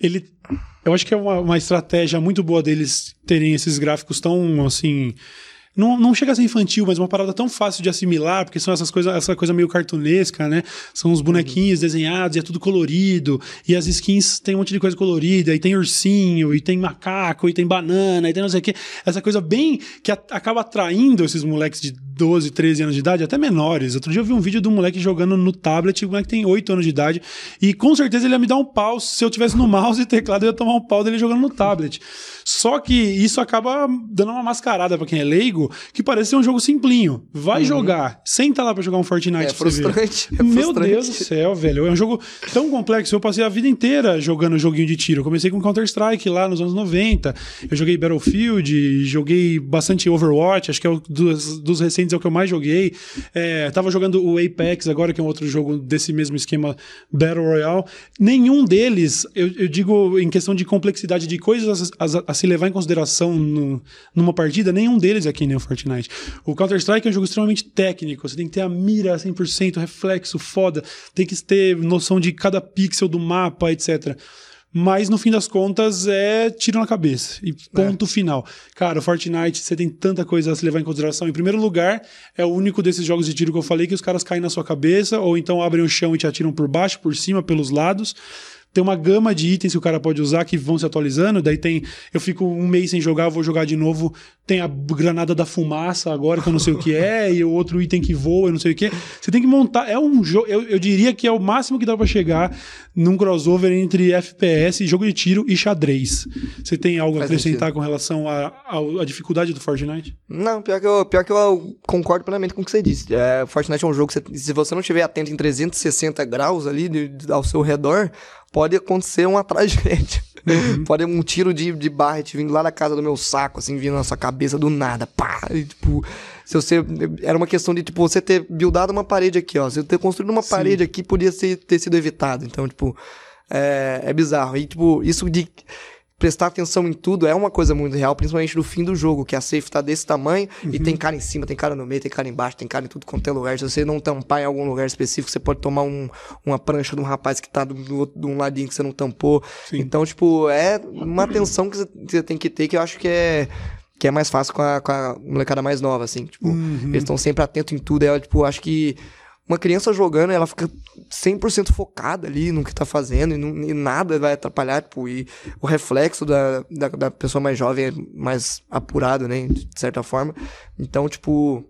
Speaker 1: Ele. Eu acho que é uma, uma estratégia muito boa deles terem esses gráficos tão assim não, não chega a ser infantil, mas uma parada tão fácil de assimilar, porque são essas coisas, essa coisa meio cartunesca, né? São os bonequinhos uhum. desenhados e é tudo colorido, e as skins tem um monte de coisa colorida, e tem ursinho, e tem macaco, e tem banana, e tem não sei o quê. Essa coisa bem que a, acaba atraindo esses moleques de 12, 13 anos de idade, até menores. Outro dia eu vi um vídeo de um moleque jogando no tablet, o moleque tem 8 anos de idade, e com certeza ele ia me dar um pau. Se eu tivesse no mouse e teclado, eu ia tomar um pau dele jogando no tablet. Só que isso acaba dando uma mascarada para quem é leigo, que parece ser um jogo simplinho. Vai uhum. jogar, senta lá para jogar um Fortnite. É
Speaker 2: frustrante. É
Speaker 1: Meu Deus do céu, velho. É um jogo tão complexo. Eu passei a vida inteira jogando joguinho de tiro. Eu comecei com Counter-Strike lá nos anos 90. Eu joguei Battlefield, joguei bastante Overwatch, acho que é o dos, dos recentes é o que eu mais joguei. É, tava jogando o Apex agora, que é um outro jogo desse mesmo esquema Battle Royale. Nenhum deles, eu, eu digo em questão de complexidade de coisas a, a, a se levar em consideração no, numa partida, nenhum deles é que nem o Fortnite. O Counter-Strike é um jogo extremamente técnico, você tem que ter a mira 100%, reflexo foda, tem que ter noção de cada pixel do mapa, etc. Mas no fim das contas é tiro na cabeça. E ponto é. final. Cara, o Fortnite, você tem tanta coisa a se levar em consideração. Em primeiro lugar, é o único desses jogos de tiro que eu falei que os caras caem na sua cabeça, ou então abrem o chão e te atiram por baixo, por cima, pelos lados tem uma gama de itens que o cara pode usar que vão se atualizando. Daí tem. Eu fico um mês sem jogar, vou jogar de novo. Tem a granada da fumaça agora, que eu não sei o que é, e o outro item que voa, eu não sei o que. Você tem que montar. É um jogo. Eu, eu diria que é o máximo que dá para chegar num crossover entre FPS, jogo de tiro e xadrez. Você tem algo a acrescentar com relação à dificuldade do Fortnite?
Speaker 2: Não, pior que eu, pior que eu concordo plenamente com o que você disse. É, Fortnite é um jogo que você, se você não estiver atento em 360 graus ali de, de, ao seu redor, pode acontecer uma *laughs* tragédia. Uhum. pode um tiro de, de Barret vindo lá na casa do meu saco, assim, vindo na sua cabeça do nada. Pá! E, tipo, se você. Era uma questão de, tipo, você ter buildado uma parede aqui, ó. Você ter construído uma Sim. parede aqui podia ser, ter sido evitado. Então, tipo, é, é bizarro. E, tipo, isso de prestar atenção em tudo é uma coisa muito real, principalmente no fim do jogo, que a safe tá desse tamanho e
Speaker 1: Uhum.
Speaker 2: tem cara em cima, tem cara no meio, tem cara embaixo, tem cara em tudo quanto é lugar. Se você não tampar em algum lugar específico, você pode tomar um- uma prancha de um rapaz que tá do, do outro- de um ladinho que você não tampou.
Speaker 1: Sim.
Speaker 2: Então, tipo, é uma atenção que você- você tem que ter que eu acho que é. Que é mais fácil com a, com a molecada mais nova, assim. Tipo,
Speaker 1: Uhum.
Speaker 2: eles estão sempre atentos em tudo. É, tipo, acho que uma criança jogando, ela fica 100% focada ali no que tá fazendo e, não- e nada vai atrapalhar, tipo, e o reflexo da, da, da pessoa mais jovem é mais apurado, né, de certa forma. Então, tipo,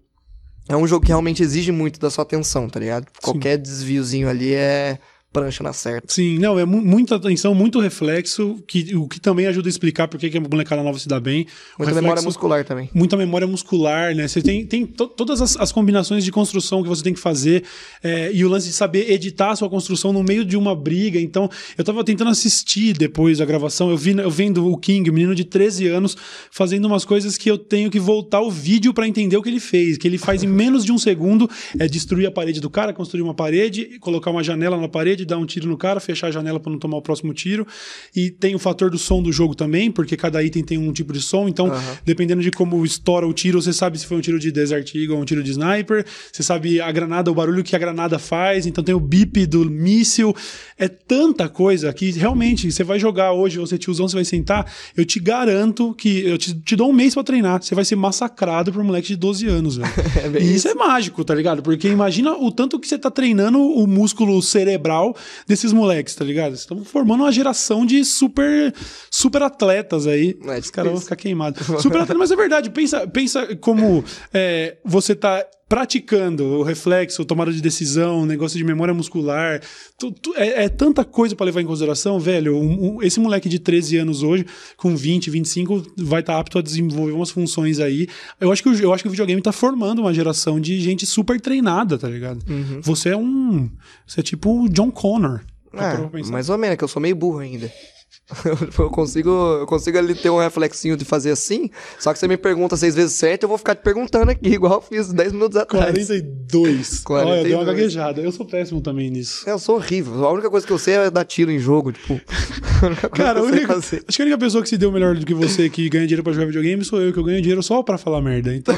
Speaker 2: é um jogo que realmente exige muito da sua atenção, tá ligado? Qualquer desviozinho ali é prancha na certa.
Speaker 1: Sim, não, é mu- muita atenção, muito reflexo, que, o que também ajuda a explicar por que a molecada nova se dá bem.
Speaker 2: Muita memória
Speaker 1: reflexo-
Speaker 2: muscular também.
Speaker 1: muita memória muscular, né? Você tem, tem to- todas as, as combinações de construção que você tem que fazer é, e o lance de saber editar a sua construção no meio de uma briga. Então, eu tava tentando assistir depois da gravação, eu, vi, eu vendo o King, um menino de 13 anos, fazendo umas coisas que eu tenho que voltar o vídeo pra entender o que ele fez. Que ele faz em menos de um segundo é destruir a parede do cara, construir uma parede, colocar uma janela na parede, dar um tiro no cara, fechar a janela pra não tomar o próximo tiro. E tem o fator do som do jogo também, porque cada item tem um tipo de som. Então, dependendo de como estoura o tiro, você sabe se foi um tiro de Desert Eagle ou um tiro de sniper. Você sabe a granada, o barulho que a granada faz. Então tem o bip do míssil. É tanta coisa que realmente você vai jogar hoje, você tiozão, você vai sentar. Eu te garanto que eu te, te dou um mês pra treinar. Você vai ser massacrado por um moleque de 12 anos, velho. *laughs*
Speaker 2: É
Speaker 1: e isso é mágico, tá ligado? Porque imagina o tanto que você tá treinando o músculo cerebral desses moleques, tá ligado? Vocês estão formando uma geração de super super atletas aí.
Speaker 2: É,
Speaker 1: Os caras vão ficar queimados. Super atleta, mas é verdade. Pensa, pensa como é, você tá praticando o reflexo, tomada de decisão, negócio de memória muscular. Tu- tu- é, é tanta coisa pra levar em consideração, velho. Um- um- esse moleque de 13 anos hoje, com 20, 25, vai estar apto a desenvolver umas funções aí. Eu acho, que, o- eu acho que o videogame tá formando uma geração de gente super treinada, tá ligado?
Speaker 2: Uhum.
Speaker 1: Você é um. Você é tipo o John Connor. Pra
Speaker 2: É, mais ou menos, que eu sou meio burro ainda. *laughs* eu consigo, eu consigo ali ter um reflexinho de fazer assim, só que você me pergunta seis vezes certo, eu vou ficar te perguntando aqui, *laughs* igual eu fiz 10 minutos atrás.
Speaker 1: 42.
Speaker 2: 42. *laughs*
Speaker 1: Olha, deu uma gaguejada. Eu sou péssimo também nisso.
Speaker 2: Eu sou horrível. A única coisa que eu sei é dar tiro em jogo, tipo.
Speaker 1: Cara, a
Speaker 2: que eu
Speaker 1: única- acho que a única pessoa que se deu melhor do que você que ganha dinheiro pra jogar videogame sou eu, que eu ganho dinheiro só pra falar merda. Então,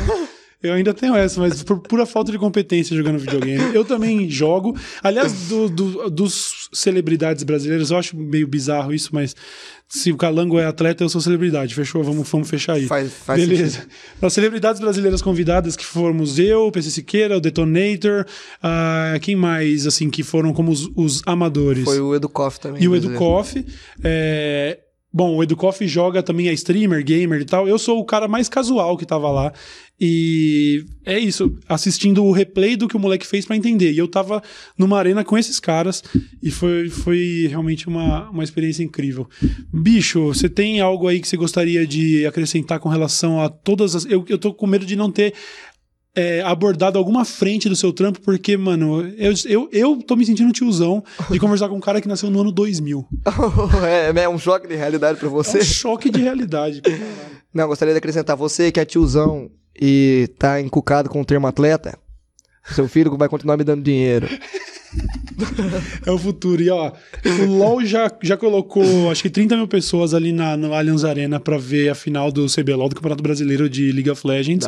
Speaker 1: eu ainda tenho essa, mas por pura falta de competência jogando videogame. Eu também jogo. Aliás, do- do- dos celebridades brasileiras, eu acho meio bizarro isso, mas se o Calango é atleta, eu sou celebridade. Fechou? Vamos, vamos fechar aí.
Speaker 2: Faz, faz
Speaker 1: Beleza. As celebridades brasileiras convidadas que fomos eu, o PC Siqueira, o Detonator, ah, quem mais, assim, que foram como os, os amadores?
Speaker 2: Foi o Educoff também.
Speaker 1: E o
Speaker 2: brasileiro.
Speaker 1: Educoff. É... Bom, o Educoff joga também, é streamer, gamer e tal. Eu sou o cara mais casual que tava lá. E é isso, assistindo o replay do que o moleque fez pra entender. E eu tava numa arena com esses caras e foi, foi realmente uma, uma experiência incrível. Bicho, você tem algo aí que você gostaria de acrescentar com relação a todas as. Eu, eu tô com medo de não ter é, abordado alguma frente do seu trampo, porque, mano, eu, eu, eu tô me sentindo tiozão de *laughs* conversar com um cara que nasceu no ano 2000. *laughs*
Speaker 2: é, é um choque de realidade pra
Speaker 1: É
Speaker 2: você.
Speaker 1: um choque de realidade. *laughs*
Speaker 2: Não, gostaria de acrescentar, você que é tiozão e tá encucado com o termo atleta, seu filho vai continuar me dando dinheiro.
Speaker 1: É o futuro. E ó, o LoL já, já colocou acho que 30 mil pessoas ali na, no Allianz Arena pra ver a final do CBLOL, do Campeonato Brasileiro de League of Legends.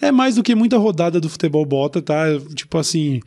Speaker 1: É mais do que muita rodada do futebol bota, tá? Tipo assim.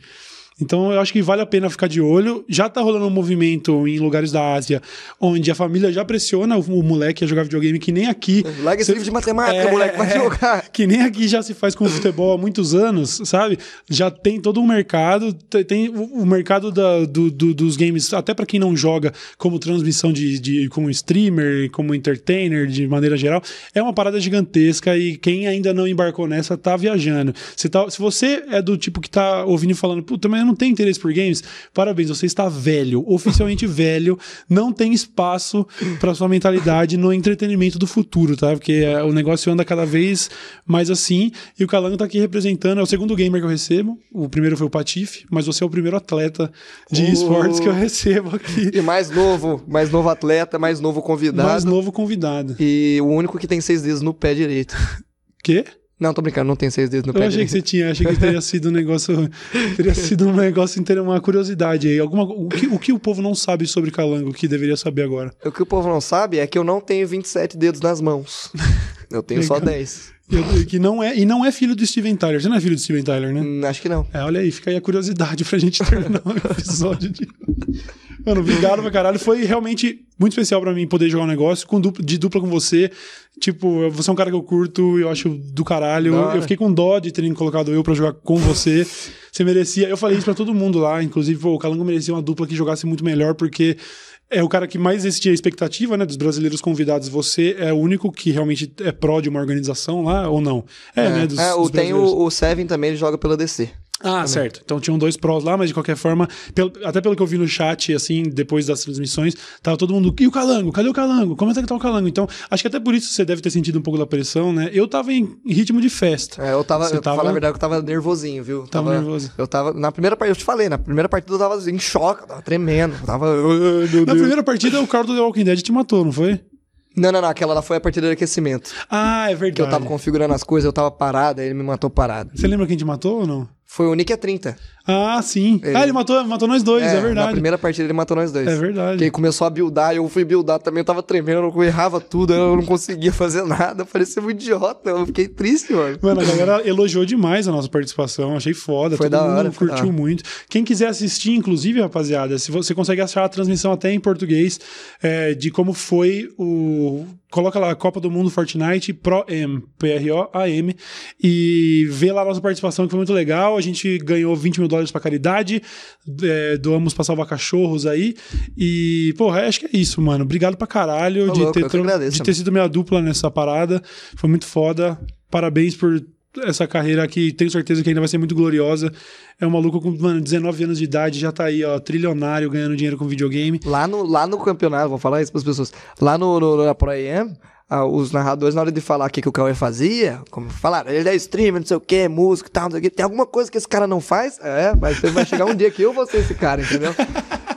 Speaker 1: Então eu acho que vale a pena ficar de olho. Já tá rolando um movimento em lugares da Ásia onde a família já pressiona o, moleque a jogar videogame, que nem aqui.
Speaker 2: Larga esse livro de matemática,
Speaker 1: É,
Speaker 2: moleque, vai
Speaker 1: é.
Speaker 2: jogar. *laughs*
Speaker 1: Que nem aqui já se faz com o futebol há muitos anos, sabe? Já tem todo um mercado, te- tem o, mercado da- do- do- dos games, até pra quem não joga, como transmissão de, de como streamer, como entertainer, de maneira geral, é uma parada gigantesca e quem ainda não embarcou nessa tá viajando. Se, tá- se você é do tipo que tá ouvindo e falando, puta, mas eu não tenho interesse por games, parabéns, você está velho, oficialmente *laughs* velho, não tem espaço pra sua mentalidade no entretenimento do futuro, tá? Porque é, o negócio anda cada vez mais assim. E o Calango tá aqui representando, é o segundo gamer que eu recebo. O primeiro foi o Patife, mas você é o primeiro atleta de
Speaker 2: Oh.
Speaker 1: esportes que eu recebo aqui.
Speaker 2: E mais novo, mais novo atleta, mais novo convidado.
Speaker 1: Mais novo convidado.
Speaker 2: E o único que tem seis dedos no pé direito.
Speaker 1: Quê?
Speaker 2: Não, tô brincando, não tem seis dedos no
Speaker 1: Eu
Speaker 2: pé
Speaker 1: achei
Speaker 2: dele.
Speaker 1: que você tinha, achei que teria sido um negócio. *laughs* Teria sido um negócio inteiro, uma curiosidade aí. Alguma, o, que, o que o povo não sabe sobre calango que deveria saber agora?
Speaker 2: O que o povo não sabe é que eu não tenho 27 dedos nas mãos. *laughs* Eu tenho só
Speaker 1: Legal.
Speaker 2: 10.
Speaker 1: Eu- que não é, e não é filho do Steven Tyler. Você não é filho do Steven Tyler, né?
Speaker 2: Hum, acho que não.
Speaker 1: É, olha aí, fica aí a curiosidade pra gente terminar o episódio de. Mano, obrigado pra caralho. Foi realmente muito especial pra mim poder jogar um negócio com dupla, de dupla com você. Tipo, você é um cara que eu curto, eu acho do caralho.
Speaker 2: Hora.
Speaker 1: Eu fiquei com dó de terem colocado eu pra jogar com você. Você merecia. Eu falei isso pra todo mundo lá, inclusive, pô, o Calango merecia uma dupla que jogasse muito melhor, porque. É o cara que mais existia a expectativa, né? Dos brasileiros convidados. Você é o único que realmente é pró de uma organização lá, ou não? É, né? Dos,
Speaker 2: É, o,
Speaker 1: dos
Speaker 2: tem o, o Seven também, ele joga pela DC.
Speaker 1: Ah, certo. Então tinham dois prós lá, mas de qualquer forma, pelo- até pelo que eu vi no chat, assim, depois das transmissões, tava todo mundo. E o Calango? Cadê o Calango? Como é que tá o Calango? Então, acho que até por isso você deve ter sentido um pouco da pressão, né? Eu tava em ritmo de festa.
Speaker 2: É, eu tava,
Speaker 1: Você
Speaker 2: eu,
Speaker 1: tava-
Speaker 2: falar a verdade, eu tava nervosinho, viu?
Speaker 1: Tava nervoso.
Speaker 2: Eu tava, na primeira partida, eu te falei, na primeira partida eu tava em choque, eu tava tremendo, eu tava...
Speaker 1: Na primeira partida, o cara do The Walking Dead te matou, não foi?
Speaker 2: Não, não, não, aquela lá foi a partida de aquecimento.
Speaker 1: Ah, é
Speaker 2: Que eu
Speaker 1: verdade.
Speaker 2: tava configurando as coisas, eu tava parado, aí ele me matou parado.
Speaker 1: Você lembra quem te matou ou não?
Speaker 2: Foi o Nick a 30.
Speaker 1: Ah, sim.
Speaker 2: Ele-
Speaker 1: Ah, ele matou, matou nós dois, é,
Speaker 2: Na
Speaker 1: verdade.
Speaker 2: primeira partida ele matou nós dois.
Speaker 1: É verdade.
Speaker 2: Que ele começou a buildar, eu fui buildar também, eu tava tremendo, eu errava tudo, eu não conseguia fazer nada, parecia um idiota, eu fiquei triste, mano.
Speaker 1: Mano, a galera elogiou demais a nossa participação, achei foda,
Speaker 2: Foi
Speaker 1: todo
Speaker 2: da
Speaker 1: mundo
Speaker 2: hora, da
Speaker 1: curtiu muito. Quem quiser assistir, inclusive, rapaziada, se você consegue achar a transmissão até em português é, de como foi o. Coloca lá Copa do Mundo Fortnite Pro M, P-R-O-A-M, e vê lá a nossa participação, que foi muito legal. A gente ganhou 20 mil dólares pra caridade, é, doamos pra salvar cachorros aí. E, porra, acho que é isso, mano. Obrigado pra caralho
Speaker 2: Tá
Speaker 1: de,
Speaker 2: louco,
Speaker 1: ter,
Speaker 2: agradeço,
Speaker 1: de ter sido minha dupla nessa parada. Foi muito foda. Parabéns por essa carreira que tenho certeza que ainda vai ser muito gloriosa. É um maluco com, mano, 19 anos de idade, já tá aí, ó, trilionário, ganhando dinheiro com videogame.
Speaker 2: Lá no, lá no campeonato, vou falar isso para as pessoas. Lá no, no, na Pro AM, ah, os narradores, na hora de falar o que, que o Cauê fazia, como falaram, ele é streamer, não sei o que, música e tal, não sei o que. Tem alguma coisa que esse cara não faz? É, mas vai chegar um dia que eu vou ser esse cara, entendeu?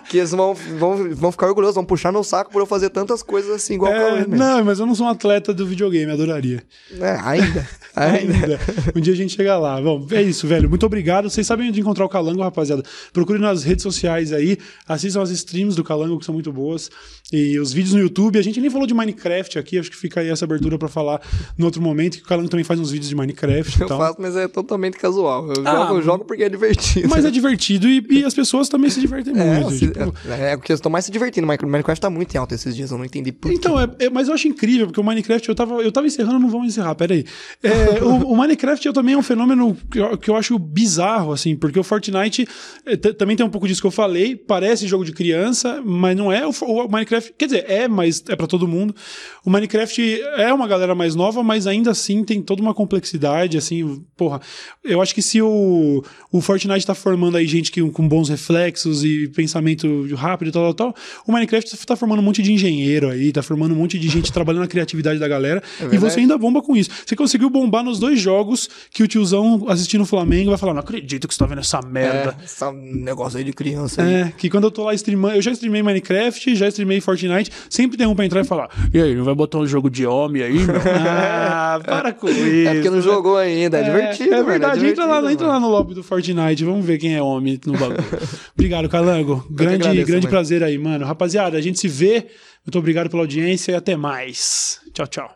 Speaker 2: Que eles vão, vão, vão ficar orgulhosos, vão puxar meu saco por eu fazer tantas coisas assim, igual o
Speaker 1: É,
Speaker 2: né?
Speaker 1: não, mas eu não sou um atleta do videogame, adoraria.
Speaker 2: É, ainda. *laughs* ainda.
Speaker 1: Ainda. um dia a gente chega lá. Bom, é isso, velho. Muito obrigado. Vocês sabem onde encontrar o Calango, rapaziada. Procure nas redes sociais aí. Assistam as streams do Calango, que são muito boas. E os vídeos no YouTube. A gente nem falou de Minecraft aqui. Acho que fica aí essa abertura pra falar no outro momento. Que o Calango também faz uns vídeos de Minecraft
Speaker 2: Eu
Speaker 1: tal.
Speaker 2: faço, mas é totalmente casual. Eu,
Speaker 1: Ah,
Speaker 2: jogo, eu jogo porque é divertido.
Speaker 1: Mas é *laughs* divertido e, e as pessoas também se divertem
Speaker 2: É,
Speaker 1: muito.
Speaker 2: se-
Speaker 1: tipo,
Speaker 2: é, é porque eu estou mais se divertindo. Minecraft Minecraft tá muito em alta esses dias, eu não entendi por.
Speaker 1: Então, é, é- mas eu acho incrível, porque o Minecraft, eu tava, eu tava encerrando, não vamos encerrar, peraí. É, o, o Minecraft eu, também é um fenômeno que eu, que eu acho bizarro, assim, porque o Fortnite é, também tem um pouco disso que eu falei, parece jogo de criança, mas não é. O, o Minecraft, quer dizer, é, mas é pra todo mundo. O Minecraft é uma galera mais nova, mas ainda assim tem toda uma complexidade, assim, porra. Eu acho que se o, o Fortnite tá formando aí gente que, com bons reflexos e pensamento rápido e tal, tal, tal, o Minecraft tá formando um monte de engenheiro aí, tá formando um monte de gente *laughs* trabalhando na criatividade da galera. e
Speaker 2: verdade.
Speaker 1: você ainda bomba com isso. Você conseguiu bombar nos dois jogos que o tiozão assistindo o Flamengo vai falar: Não acredito que você tá vendo essa merda.
Speaker 2: É, esse negócio aí de criança aí.
Speaker 1: É, que quando eu tô lá streamando, eu já streamei Minecraft, já streamei Fortnite, sempre tem um pra entrar e falar: E aí, não vai botar um jogo de homem aí, meu? *laughs* ah, para com isso.
Speaker 2: É porque não jogou ainda, é, divertido,
Speaker 1: É
Speaker 2: mano,
Speaker 1: verdade, entra, lá, entra lá no lobby do Fortnite, vamos ver quem é homem no bagulho. *laughs* Obrigado, Calango. Grande,
Speaker 2: agradeço,
Speaker 1: grande prazer aí, mano. Rapaziada, a gente se vê. Muito obrigado pela audiência e até mais. Tchau, tchau.